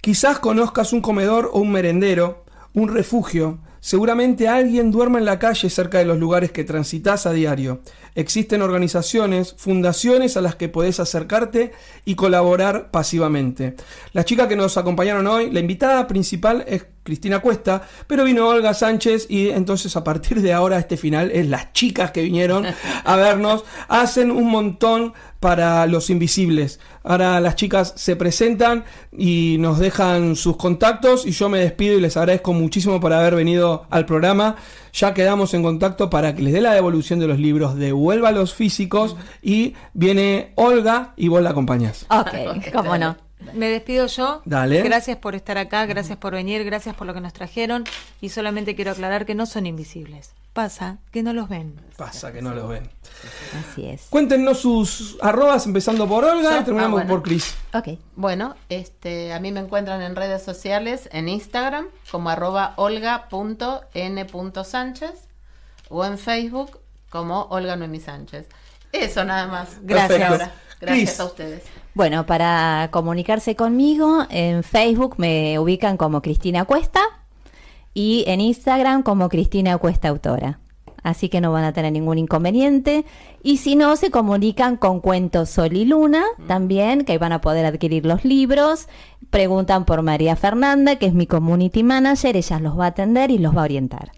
Speaker 2: quizás conozcas un comedor o un merendero, un refugio, seguramente alguien duerma en la calle cerca de los lugares que transitas a diario. Existen organizaciones, fundaciones a las que podés acercarte y colaborar pasivamente. Las chicas que nos acompañaron hoy, la invitada principal es Cristina Cuesta, pero vino Olga Sánchez y entonces a partir de ahora este final es las chicas que vinieron a vernos, hacen un montón para los invisibles. Ahora las chicas se presentan y nos dejan sus contactos y yo me despido y les agradezco muchísimo por haber venido al programa. Ya quedamos en contacto para que les dé la devolución de los libros, devuelva los físicos y viene Olga y vos la acompañás.
Speaker 3: Ok, cómo no.
Speaker 1: Me despido yo.
Speaker 2: Dale.
Speaker 1: Gracias por estar acá, gracias por venir, gracias por lo que nos trajeron. Y solamente quiero aclarar que no son invisibles. Pasa que no los ven.
Speaker 2: Pasa que no los ven.
Speaker 3: Así es.
Speaker 2: Cuéntenos sus arrobas, empezando por Olga
Speaker 4: Yo-
Speaker 2: y terminamos
Speaker 4: ah, bueno.
Speaker 2: por Cris.
Speaker 3: Ok.
Speaker 4: Bueno, este, a mí me encuentran en redes sociales, en Instagram, como arroba olga.n.sánchez o en Facebook como Olga Noemi Sánchez. Eso nada más.
Speaker 1: Gracias.
Speaker 2: Perfecto.
Speaker 4: Ahora, gracias a ustedes.
Speaker 3: Bueno, para comunicarse conmigo, en Facebook me ubican como Cristina Cuesta y en Instagram como Cristina Cuesta Autora. Así que no van a tener ningún inconveniente. Y si no, se comunican con Cuentos Sol y Luna también, que ahí van a poder adquirir los libros. Preguntan por María Fernanda, que es mi community manager, ella los va a atender y los va a orientar.